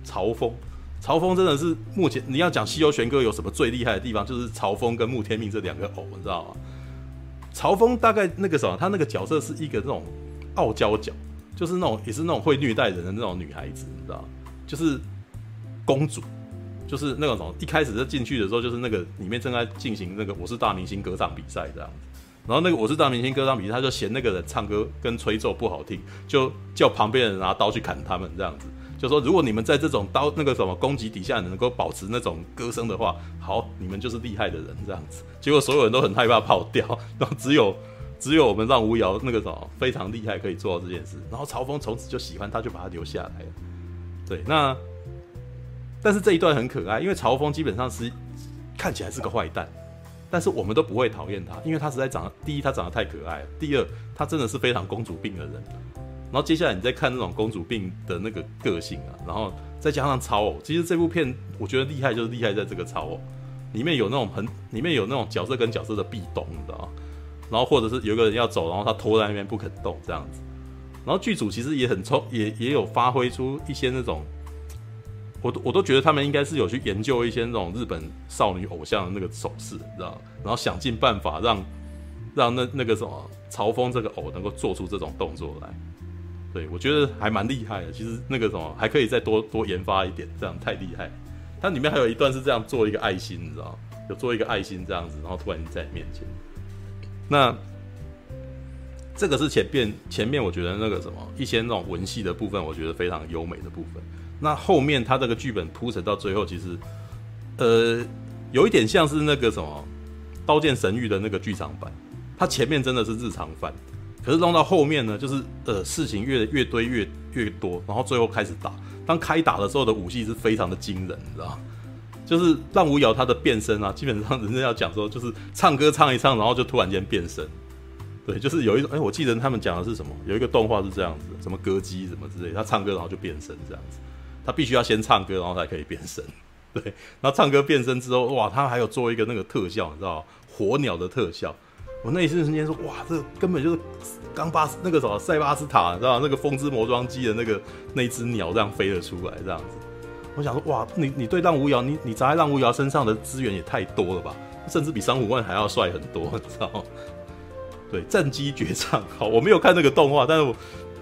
朝风。朝风真的是目前你要讲西游玄哥有什么最厉害的地方，就是朝风跟穆天命这两个偶，你知道吗？朝风大概那个什么，他那个角色是一个那种傲娇角，就是那种也是那种会虐待人的那种女孩子，你知道吗？就是公主，就是那种什么一开始就进去的时候，就是那个里面正在进行那个我是大明星歌唱比赛这样子。然后那个我是大明星歌唱比赛，他就嫌那个人唱歌跟吹奏不好听，就叫旁边的人拿刀去砍他们这样子，就说如果你们在这种刀那个什么攻击底下能够保持那种歌声的话，好，你们就是厉害的人这样子。结果所有人都很害怕跑掉，然后只有 只有我们让吴瑶那个什么非常厉害可以做到这件事。然后曹峰从此就喜欢他，就把他留下来了。对，那但是这一段很可爱，因为朝风基本上是看起来是个坏蛋。但是我们都不会讨厌他，因为他实在长得，第一他长得太可爱，第二他真的是非常公主病的人。然后接下来你再看那种公主病的那个个性啊，然后再加上超偶，其实这部片我觉得厉害就是厉害在这个超偶，里面有那种很，里面有那种角色跟角色的壁咚，你知道？然后或者是有个人要走，然后他拖在那边不肯动这样子，然后剧组其实也很聪，也也有发挥出一些那种，我都我都觉得他们应该是有去研究一些那种日本少女偶像的那个手势，你知道？然后想尽办法让让那那个什么朝风这个偶能够做出这种动作来。对，我觉得还蛮厉害的。其实那个什么还可以再多多研发一点，这样太厉害。它里面还有一段是这样做一个爱心，你知道？有做一个爱心这样子，然后突然在你面前。那这个是前面前面我觉得那个什么一些那种文戏的部分，我觉得非常优美的部分。那后面它这个剧本铺陈到最后，其实呃有一点像是那个什么《刀剑神域》的那个剧场版。它前面真的是日常番。可是弄到后面呢，就是呃事情越越堆越越多，然后最后开始打。当开打的时候的武器是非常的惊人，你知道？就是浪无瑶他的变身啊，基本上人家要讲说，就是唱歌唱一唱，然后就突然间变身。对，就是有一种哎、我记得他们讲的是什么？有一个动画是这样子，什么歌姬什么之类，他唱歌然后就变身这样子。他必须要先唱歌，然后才可以变身。对，然后唱歌变身之后，哇，他还有做一个那个特效，你知道？火鸟的特效。我那一瞬间说，哇，这根本就是冈巴斯那个什么塞巴斯塔，你知道那个风之魔装机的那个那只鸟这样飞了出来，这样子。我想说，哇，你你对浪无遥，你你砸在浪无遥身上的资源也太多了吧？甚至比三五万还要帅很多，你知道吗？对，战机绝唱，好，我没有看那个动画，但是我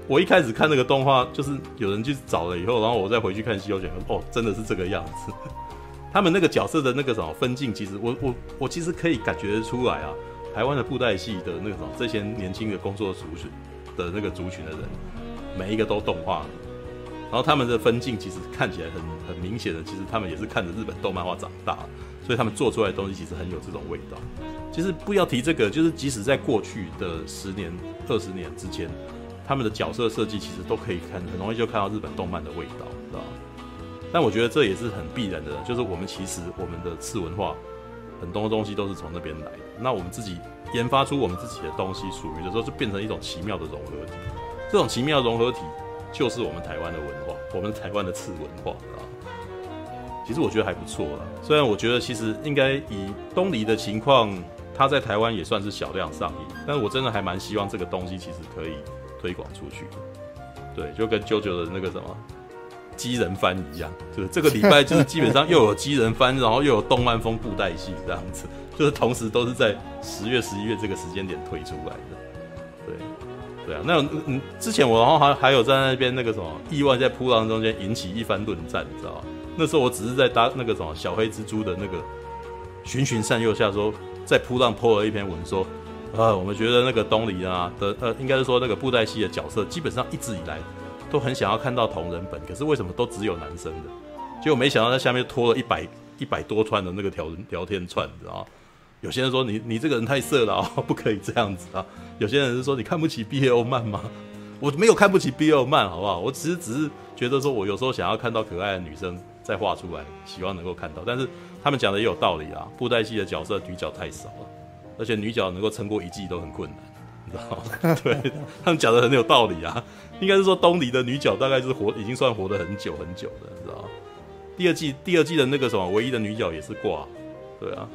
我一开始看那个动画，就是有人去找了以后，然后我再回去看西游记，哦，真的是这个样子。他们那个角色的那个什么分镜，其实我我我其实可以感觉得出来啊。台湾的布袋戏的那种这些年轻的工作族群的那个族群的人，每一个都动画，然后他们的分镜其实看起来很很明显的，其实他们也是看着日本动漫画长大，所以他们做出来的东西其实很有这种味道。其实不要提这个，就是即使在过去的十年、二十年之间，他们的角色设计其实都可以看很容易就看到日本动漫的味道，知道吗？但我觉得这也是很必然的，就是我们其实我们的次文化。很多东西都是从那边来的，那我们自己研发出我们自己的东西，属于的时候就变成一种奇妙的融合体。这种奇妙融合体就是我们台湾的文化，我们台湾的次文化啊。其实我觉得还不错啦，虽然我觉得其实应该以东离的情况，它在台湾也算是小量上映，但是我真的还蛮希望这个东西其实可以推广出去。对，就跟 JoJo 的那个什么。机人番一样，就是这个礼拜就是基本上又有机人番，然后又有动漫风布袋戏这样子，就是同时都是在十月、十一月这个时间点推出来的。对，对啊，那嗯，之前我然后还还有在那边那个什么意外在扑浪中间引起一番论战，你知道吗？那时候我只是在搭那个什么小黑蜘蛛的那个循循善诱下说，在铺浪 po 了一篇文说，呃，我们觉得那个东离啊的呃，应该是说那个布袋戏的角色基本上一直以来。都很想要看到同人本，可是为什么都只有男生的？结果没想到在下面拖了一百一百多串的那个条聊天串，你知道吗？有些人说你你这个人太色了啊，不可以这样子啊。有些人是说你看不起 BL 漫吗？我没有看不起 BL 漫，好不好？我只是只是觉得说我有时候想要看到可爱的女生再画出来，希望能够看到。但是他们讲的也有道理啊，布袋戏的角色女角太少了，而且女角能够撑过一季都很困难。你知道吗 对，他们讲的很有道理啊，应该是说东离的女角大概是活，已经算活得很久很久的，你知道吗？第二季第二季的那个什么唯一的女角也是挂，对啊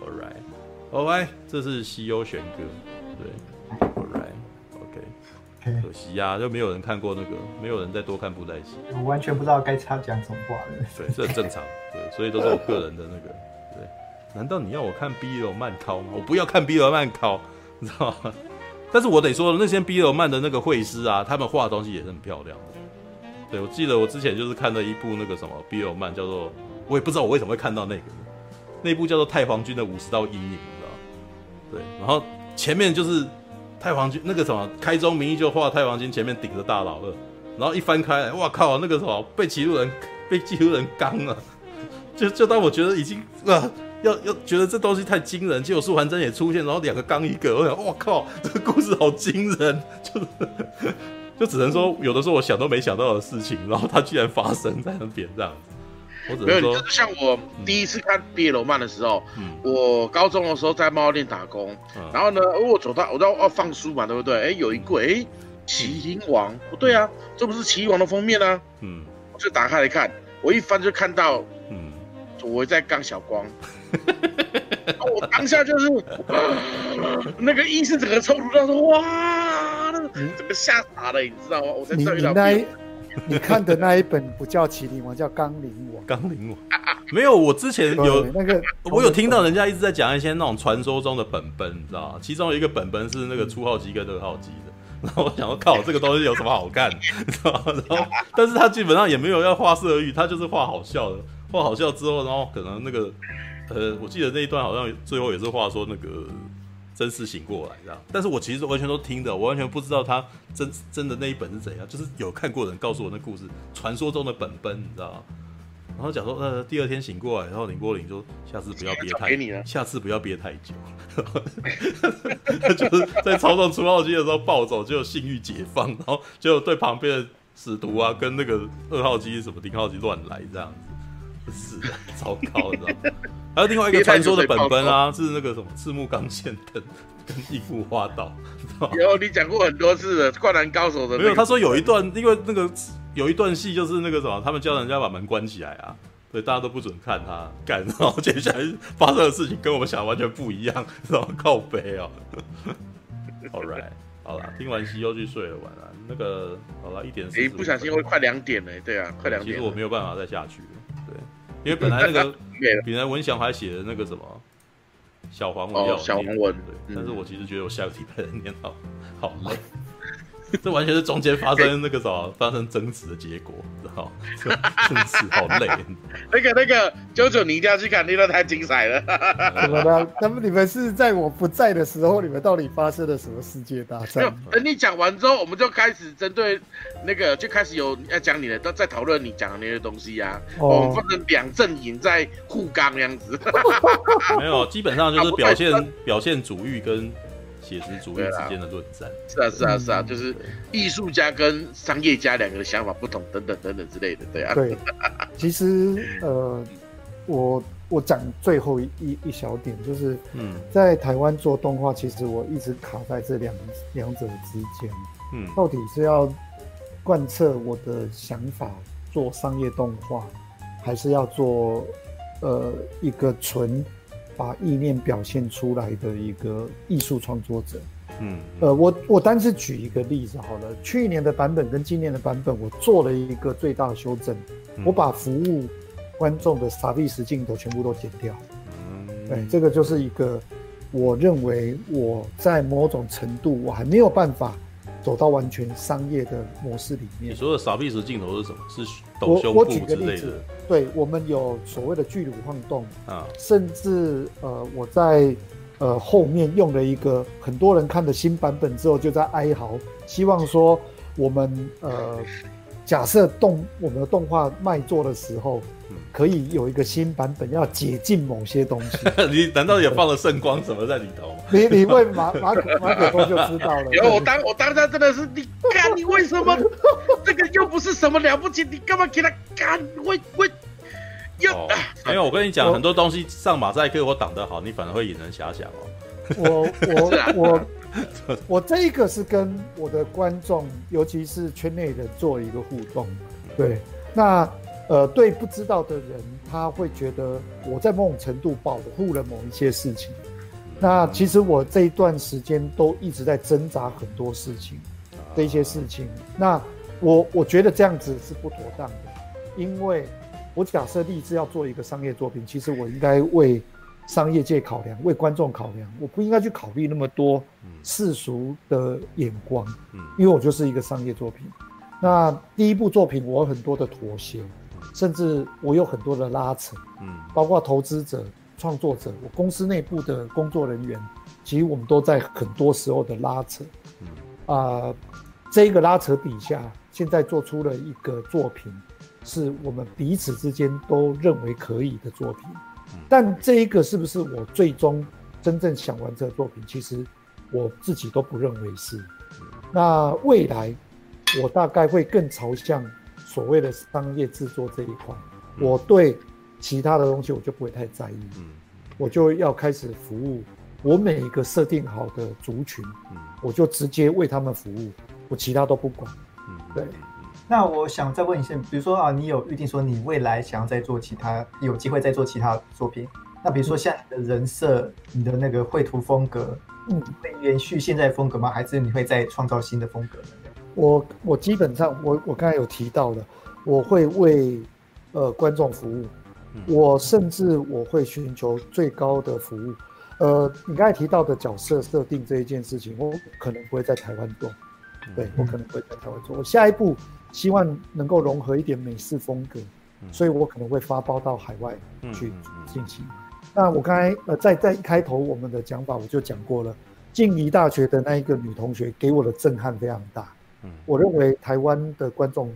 ，All right，All right，这是西优选歌，对可惜呀、啊，就没有人看过那个，没有人再多看布袋戏，我完全不知道该插讲什么话了，对，这很正常，对，所以都是我个人的那个，对，难道你要我看 BL 漫考吗？我不要看 BL 漫考，你知道吗？但是我得说，那些 BL 漫的那个绘师啊，他们画的东西也是很漂亮的。对，我记得我之前就是看了一部那个什么 BL 漫，叫做我也不知道我为什么会看到那个，那部叫做《太皇军的五十道阴影》，你知道？对，然后前面就是太皇军那个什么开宗明义就画太皇军前面顶着大老二，然后一翻开来，哇靠，那个什么被骑路人被骑路人刚 了，就就当我觉得已经啊。要要觉得这东西太惊人，结果素还真也出现，然后两个刚一个，我想，哇靠，这个故事好惊人，就就只能说有的时候我想都没想到的事情，然后它居然发生在那边这样子。没有，你就是像我第一次看毕业罗曼的时候，嗯、我高中的时候在猫店打工，嗯、然后呢，我走到我都要放书嘛，对不对？哎，有一柜，哎，棋灵王，不对啊，这不是麒麟王的封面啊，嗯，我就打开来看，我一翻就看到，嗯，我在刚小光。我当下就是 那个意识整个抽搐，他说哇，那整个吓傻了，你知道吗？我在这遇到你 看的那一本不叫《麒麟王》，叫《纲领王》。纲领王没有，我之前有那个，我有听到人家一直在讲一些那种传说中的本本，你知道吗？其中有一个本本是那个初号机跟二号机的。然后我想说，靠，这个东西有什么好看？你知道吗？然后，但是他基本上也没有要画色欲，他就是画好笑的。画好笑之后，然后可能那个，呃，我记得那一段好像最后也是画说那个。真是醒过来，这样，但是我其实完全都听的，我完全不知道他真真的那一本是怎样，就是有看过的人告诉我那故事，传说中的本本，你知道吗？然后讲说，呃，第二天醒过来，然后林波林说，下次不要憋太，下次不要憋太久，就是在操纵初号机的时候暴走，就性欲解放，然后就对旁边的使徒啊，跟那个二号机什么零号机乱来这样子，是 糟糕，你知道吗？还有另外一个传说的本本啊，是那个什么赤木刚宪跟跟樱木花道，有你讲过很多次了，灌篮高手的、那个、没有？他说有一段，因为那个有一段戏就是那个什么，他们叫人家把门关起来啊，对，大家都不准看他干，然后接下来发生的事情跟我们想的完全不一样，然后靠北哦。All right，好了，听完戏又去睡了，晚安。那个好了，一点四，一不小心会快两点了，对啊，快两点。其实我没有办法再下去了，对。因为本来那个 本来文祥还写的那个什么小黄文，哦，小黄文，对，但是我其实觉得我下个礼拜的念好好累。这完全是中间发生那个什么发生争执的结果，知道真是好累。那个那个九九，你一定要去看，那段太精彩了。怎么了？那么你们是在我不在的时候，你们到底发生了什么世界大战？没有，等你讲完之后，我们就开始针对那个，就开始有要讲你的，都在讨论你讲的那些东西呀、啊。哦，我们分成两阵营在互刚那样子。没有，基本上就是表现表现主义跟。写实主义之间的论战，是啊是啊是啊，就是艺术家跟商业家两个的想法不同，等等等等之类的，对啊。对，其实呃，我我讲最后一一小点，就是嗯，在台湾做动画，其实我一直卡在这两两者之间，嗯，到底是要贯彻我的想法做商业动画，还是要做呃一个纯。把意念表现出来的一个艺术创作者，嗯，呃，我我单是举一个例子好了，去年的版本跟今年的版本，我做了一个最大的修正，嗯、我把服务观众的傻逼时镜头全部都剪掉，嗯，对，这个就是一个我认为我在某种程度我还没有办法。走到完全商业的模式里面。你说的傻逼时镜头是什么？是抖胸部之类的？我我举个例子，对，我们有所谓的巨乳晃动啊，甚至呃，我在呃后面用了一个很多人看的新版本之后，就在哀嚎，希望说我们呃假设动我们的动画卖座的时候。可以有一个新版本，要解禁某些东西。你难道也放了圣光什么在里头吗？你你问马马可马可多就知道了。有我当我当下真的是，你干你为什么这个又不是什么了不起，你干嘛给他干？会会又、哦、没有，我跟你讲，很多东西上马赛克我挡得好，你反而会引人遐想哦。我我我我这一个是跟我的观众，尤其是圈内人做一个互动。对，那。呃，对不知道的人，他会觉得我在某种程度保护了某一些事情。那其实我这一段时间都一直在挣扎很多事情的一些事情。那我我觉得这样子是不妥当的，因为我假设立志要做一个商业作品，其实我应该为商业界考量，为观众考量，我不应该去考虑那么多世俗的眼光，因为我就是一个商业作品。那第一部作品，我有很多的妥协。甚至我有很多的拉扯，嗯，包括投资者、创作者，我公司内部的工作人员，其实我们都在很多时候的拉扯，嗯。啊、呃，这个拉扯底下，现在做出了一个作品，是我们彼此之间都认为可以的作品，但这一个是不是我最终真正想完这个作品，其实我自己都不认为是。那未来我大概会更朝向。所谓的商业制作这一块，我对其他的东西我就不会太在意，我就要开始服务我每一个设定好的族群，我就直接为他们服务，我其他都不管。对。那我想再问一下，比如说啊，你有预定说你未来想要再做其他，有机会再做其他作品？那比如说像你的人设、你的那个绘图风格，嗯，会延续现在风格吗？还是你会再创造新的风格？我我基本上我我刚才有提到的，我会为呃观众服务，我甚至我会寻求最高的服务。呃，你刚才提到的角色设定这一件事情，我可能不会在台湾做，对，我可能不会在台湾做。我下一步希望能够融合一点美式风格，所以我可能会发包到海外去进行。那我刚才呃在在一开头我们的讲法我就讲过了，静宜大学的那一个女同学给我的震撼非常大。我认为台湾的观众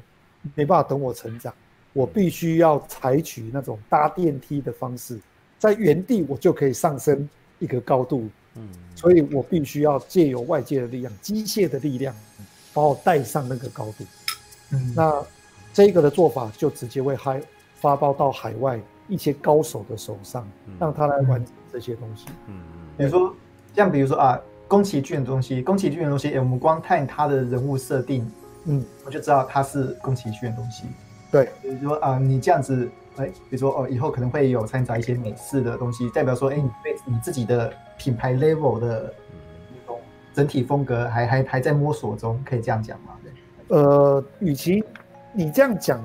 没办法等我成长，我必须要采取那种搭电梯的方式，在原地我就可以上升一个高度。嗯，所以我必须要借由外界的力量，机械的力量，把我带上那个高度。嗯，那这个的做法就直接会还发包到海外一些高手的手上，让他来完成这些东西。嗯，比如说像比如说啊。宫崎骏的东西，宫崎骏的东西，我们光看他的人物设定，嗯，我就知道他是宫崎骏的东西。对，比如说啊，你这样子，哎，比如说哦，以后可能会有掺杂一些美式的东西，代表说，哎，你对你自己的品牌 level 的整体风格还还还在摸索中，可以这样讲吗？对，呃，与其你这样讲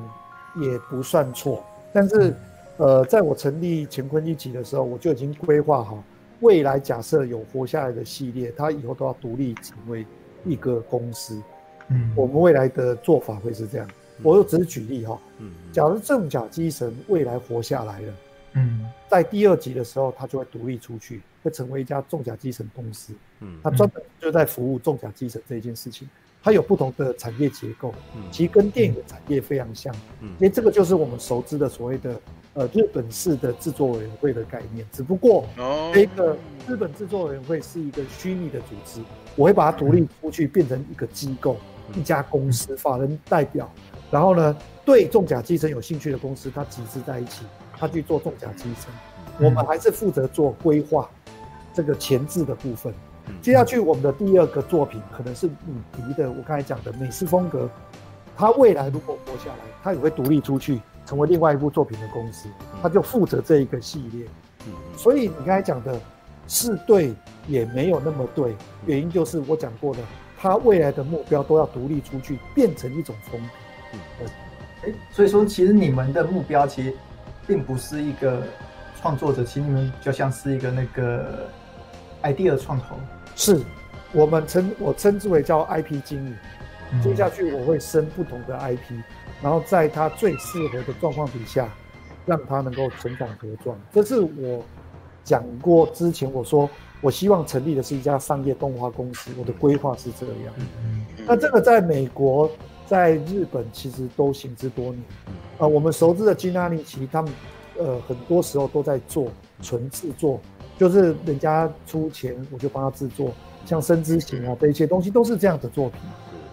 也不算错，但是，呃，在我成立乾坤一级的时候，我就已经规划好。未来假设有活下来的系列，它以后都要独立成为一个公司。嗯，我们未来的做法会是这样。我又只是举例哈。嗯，假如重甲机神未来活下来了，嗯，在第二集的时候，它就会独立出去，会成为一家重甲机神公司。嗯，它专门就在服务重甲机神这一件事情。它有不同的产业结构，其实跟电影的产业非常像。嗯，因为这个就是我们熟知的所谓的。呃，日本式的制作委员会的概念，只不过这个日本制作委员会是一个虚拟的组织，我会把它独立出去，变成一个机构，一家公司，法人代表，然后呢，对重甲机神有兴趣的公司，它集资在一起，它去做重甲机神，我们还是负责做规划，这个前置的部分。接下去我们的第二个作品可能是你提的，我刚才讲的美式风格，它未来如果活下来，它也会独立出去。成为另外一部作品的公司，他就负责这一个系列。嗯，所以你刚才讲的是对，也没有那么对。原因就是我讲过的，他未来的目标都要独立出去，变成一种风格。嗯，哎，所以说其实你们的目标其实并不是一个创作者，其实你们就像是一个那个 idea 创投。是，我们称我称之为叫 IP 经理。接下去我会生不同的 IP。然后在他最适合的状况底下，让他能够成长茁壮。这是我讲过之前我说，我希望成立的是一家商业动画公司。我的规划是这样。那这个在美国、在日本其实都行之多年。啊，我们熟知的金阿尼奇，他们呃很多时候都在做纯制作，就是人家出钱我就帮他制作，像生之行啊这一些东西都是这样的作品。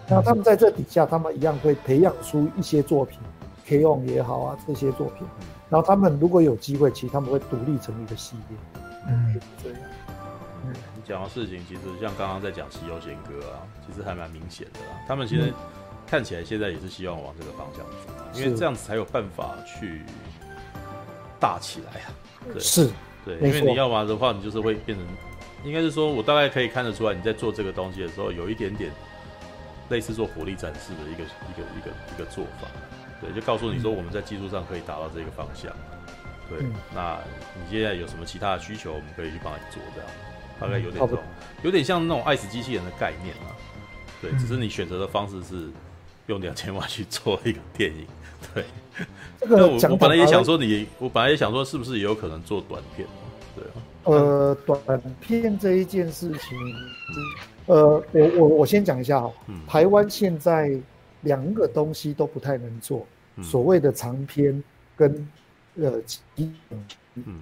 那他们在这底下，他们一样会培养出一些作品，K-ON 也好啊，这些作品。然后他们如果有机会，其实他们会独立成一个系列。嗯，就是这样。嗯，你讲的事情其实像刚刚在讲《西游仙歌》啊，其实还蛮明显的啦。他们其实看起来现在也是希望往这个方向走，因为这样子才有办法去大起来啊。对，是，对，因为你要嘛的话，你就是会变成，应该是说我大概可以看得出来，你在做这个东西的时候，有一点点。类似做火力展示的一个一个一个一个做法，对，就告诉你说我们在技术上可以达到这个方向，对，嗯、那你现在有什么其他的需求，我们可以去帮你做，这样大概有点这种，有点像那种爱死机器人的概念啊，对，只是你选择的方式是用两千万去做一个电影，对，这个我我本来也想说你，我本来也想说是不是也有可能做短片，对啊，呃，短片这一件事情。嗯呃，我我我先讲一下哈，台湾现在两个东西都不太能做，所谓的长片跟呃嗯。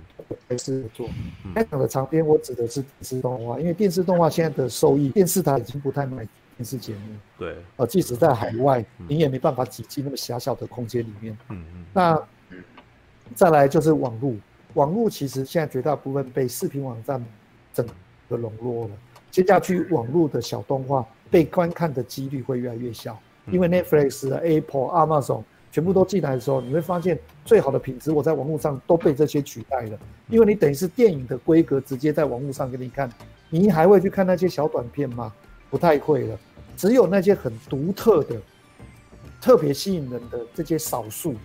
还是做。刚讲的长片，我指的是电视动画，因为电视动画现在的收益，电视台已经不太买电视节目。对，呃，即使在海外，你也没办法挤进那么狭小的空间里面。嗯嗯。那再来就是网络，网络其实现在绝大部分被视频网站整个笼络了。接下去，网络的小动画被观看的几率会越来越小，因为 Netflix、Apple、Amazon 全部都进来的时候，你会发现最好的品质我在网络上都被这些取代了。因为你等于是电影的规格直接在网络上给你看，你还会去看那些小短片吗？不太会了。只有那些很独特的、特别吸引人的这些少数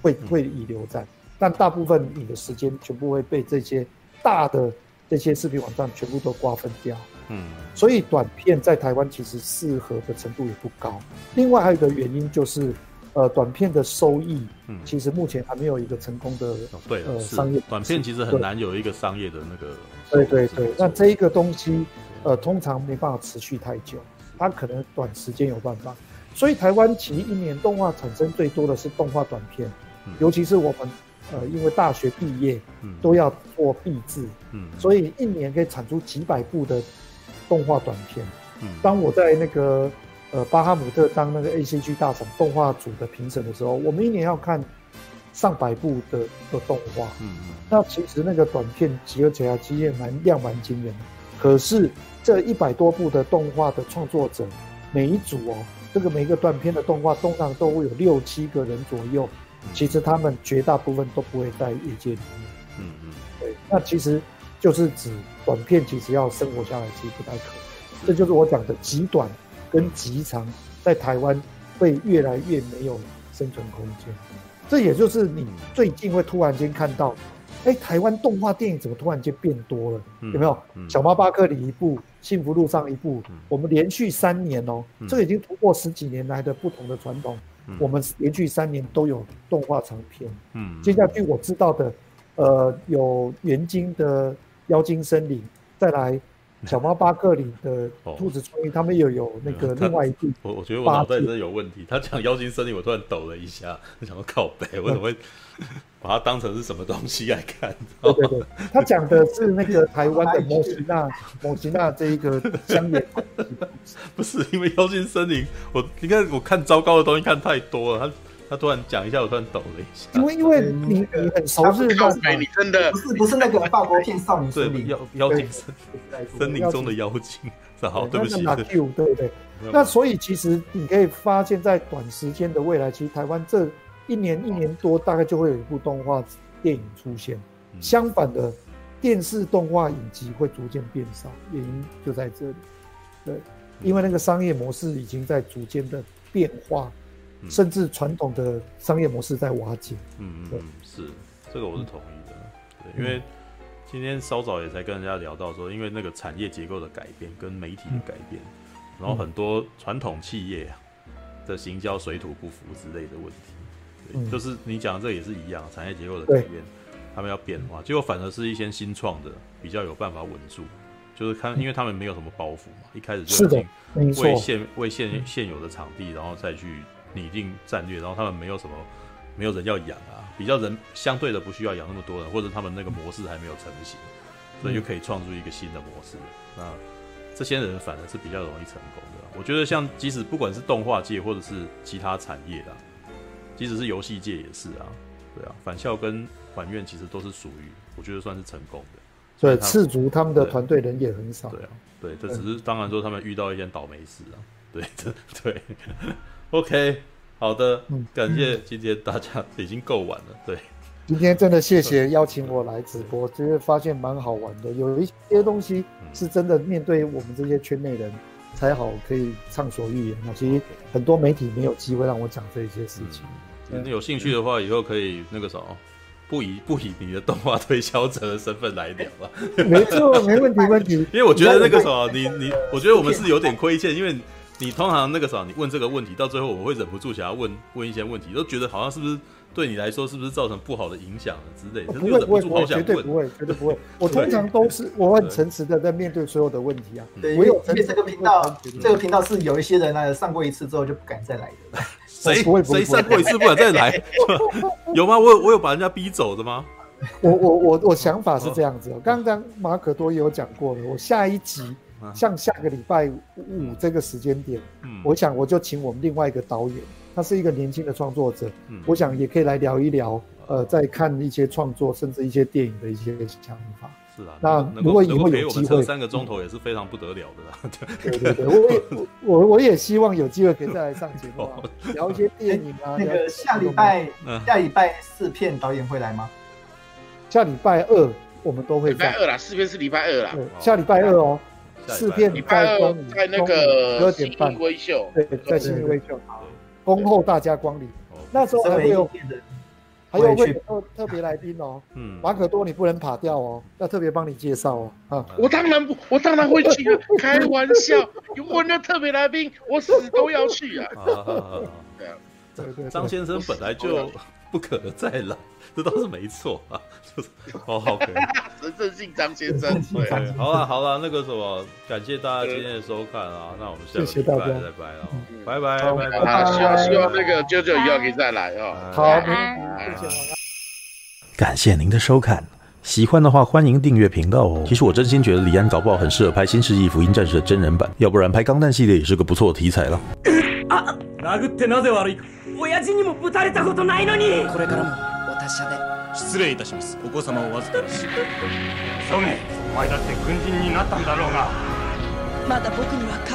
会会遗留在，但大部分你的时间全部会被这些大的这些视频网站全部都瓜分掉。嗯，所以短片在台湾其实适合的程度也不高。另外还有一个原因就是，呃，短片的收益，嗯，其实目前还没有一个成功的，哦、对，呃，商业短片其实很难有一个商业的那个。对对对，那这一个东西，呃，通常没办法持续太久，它可能短时间有办法。所以台湾其实一年动画产生最多的是动画短片，嗯、尤其是我们。呃，因为大学毕业，都要做毕制，嗯，所以一年可以产出几百部的动画短片。嗯，当我在那个呃巴哈姆特当那个 ACG 大厂动画组的评审的时候，我们一年要看上百部的的动画。嗯嗯，那其实那个短片集合起来其实也蛮量蛮惊人的。可是这一百多部的动画的创作者，每一组哦，这个每一个短片的动画通常都会有六七个人左右。其实他们绝大部分都不会在业界里面，嗯嗯，对，那其实就是指短片，其实要生活下来其实不太可能，这就是我讲的极短跟极长，在台湾会越来越没有生存空间。这也就是你最近会突然间看到，哎，台湾动画电影怎么突然间变多了？有没有？小猫巴克里一部，幸福路上一部，我们连续三年哦，这个已经突破十几年来的不同的传统。我们连续三年都有动画长片。嗯，接下去我知道的，呃，有元晶的《妖精森林》，再来小猫巴克里的《兔子创意》，他们又有那个另外一部。我我觉得我脑袋真的有问题。他讲《妖精森林》，我突然抖了一下，我想说靠背，我怎么会 把它当成是什么东西来看？对对对，他讲的是那个台湾的摩西纳摩西纳这一个乡野。不是因为《妖精森林》，我你看我看糟糕的东西看太多了，他他突然讲一下，我突然抖了一下。因为因为你你很熟悉靠北，你真的不是不是那个法国片《少女森林》妖妖精森森林中的妖精，是好对不起。对对对，那所以其实你可以发现，在短时间的未来，其实台湾这一年一年多，大概就会有一部动画电影出现。相反的，电视动画影集会逐渐变少，原因就在这里。对。因为那个商业模式已经在逐渐的变化，嗯、甚至传统的商业模式在瓦解。嗯嗯，是这个我是同意的。嗯、对，因为今天稍早也才跟人家聊到说，因为那个产业结构的改变跟媒体的改变，嗯、然后很多传统企业的行销水土不服之类的问题，对，嗯、就是你讲的这也是一样，产业结构的改变，他们要变化，结果反而是一些新创的比较有办法稳住。就是看，因为他们没有什么包袱嘛，一开始就已经为现为现现有的场地，然后再去拟定战略，然后他们没有什么，没有人要养啊，比较人相对的不需要养那么多人，或者他们那个模式还没有成型，所以就可以创出一个新的模式。那这些人反而是比较容易成功的。我觉得像即使不管是动画界或者是其他产业啊，即使是游戏界也是啊，对啊，返校跟还愿其实都是属于我觉得算是成功的。对，赤足他们的团队人也很少。对啊，对，这只是当然说他们遇到一件倒霉事啊。对，这对。OK，好的，感谢今天大家已经够晚了。对，今天真的谢谢 邀请我来直播，觉得发现蛮好玩的。有一些东西是真的面对我们这些圈内人才好可以畅所欲言啊。其实很多媒体没有机会让我讲这些事情。你有兴趣的话，以后可以那个什么。不以不以你的动画推销者的身份来聊吧。没错，没问题，问题。因为我觉得那个什么，你你，我觉得我们是有点亏欠，因为你通常那个什么，你问这个问题，到最后我们会忍不住想要问问一些问题，都觉得好像是不是对你来说是不是造成不好的影响之类的。不会，不会，绝对不会，绝对不会。我通常都是 我很诚实的在面对所有的问题啊。对，我有。因为这个频道，这个频道是有一些人呢上过一次之后就不敢再来的。谁谁上过一次不敢再来？有吗？我有我有把人家逼走的吗？我我我我想法是这样子哦。刚刚马可多也有讲过了。我下一集像下个礼拜五这个时间点，我想我就请我们另外一个导演，他是一个年轻的创作者，我想也可以来聊一聊。呃，在看一些创作，甚至一些电影的一些想法。是啊，那如果以后有机会，三个钟头也是非常不得了的啦。对对对，我也我我也希望有机会可以再来上节目，聊一些电影啊。那个下礼拜下礼拜四片导演会来吗？下礼拜二我们都会。礼拜二啦，四片是礼拜二啦。下礼拜二哦，四片在中午在那个十二点半微秀，对，在新微秀，恭候大家光临。那时候还会有，还有会有特别来宾哦。嗯，马可多你不能跑掉哦，要特别帮你介绍哦。啊，我当然不，我当然会去啊，开玩笑，有我那特别来宾，我死都要去啊。对啊，对对，张先生本来就不可能再来。这倒是没错啊，就是哦，好可以，神圣姓张先生。对，好了好了，那个什么，感谢大家今天的收看啊，那我们下期再拜再拜了，拜拜拜拜。希望希望那个舅舅以后可以再来哦。好，谢谢。感谢您的收看，喜欢的话欢迎订阅频道哦。其实我真心觉得李安搞不好很适合拍《新世纪福音战士》的真人版，要不然拍钢弹系列也是个不错的题材了。失礼いたします。お子様をわずかだし。ソゲお前だって军人になったんだろうが。まだ仆には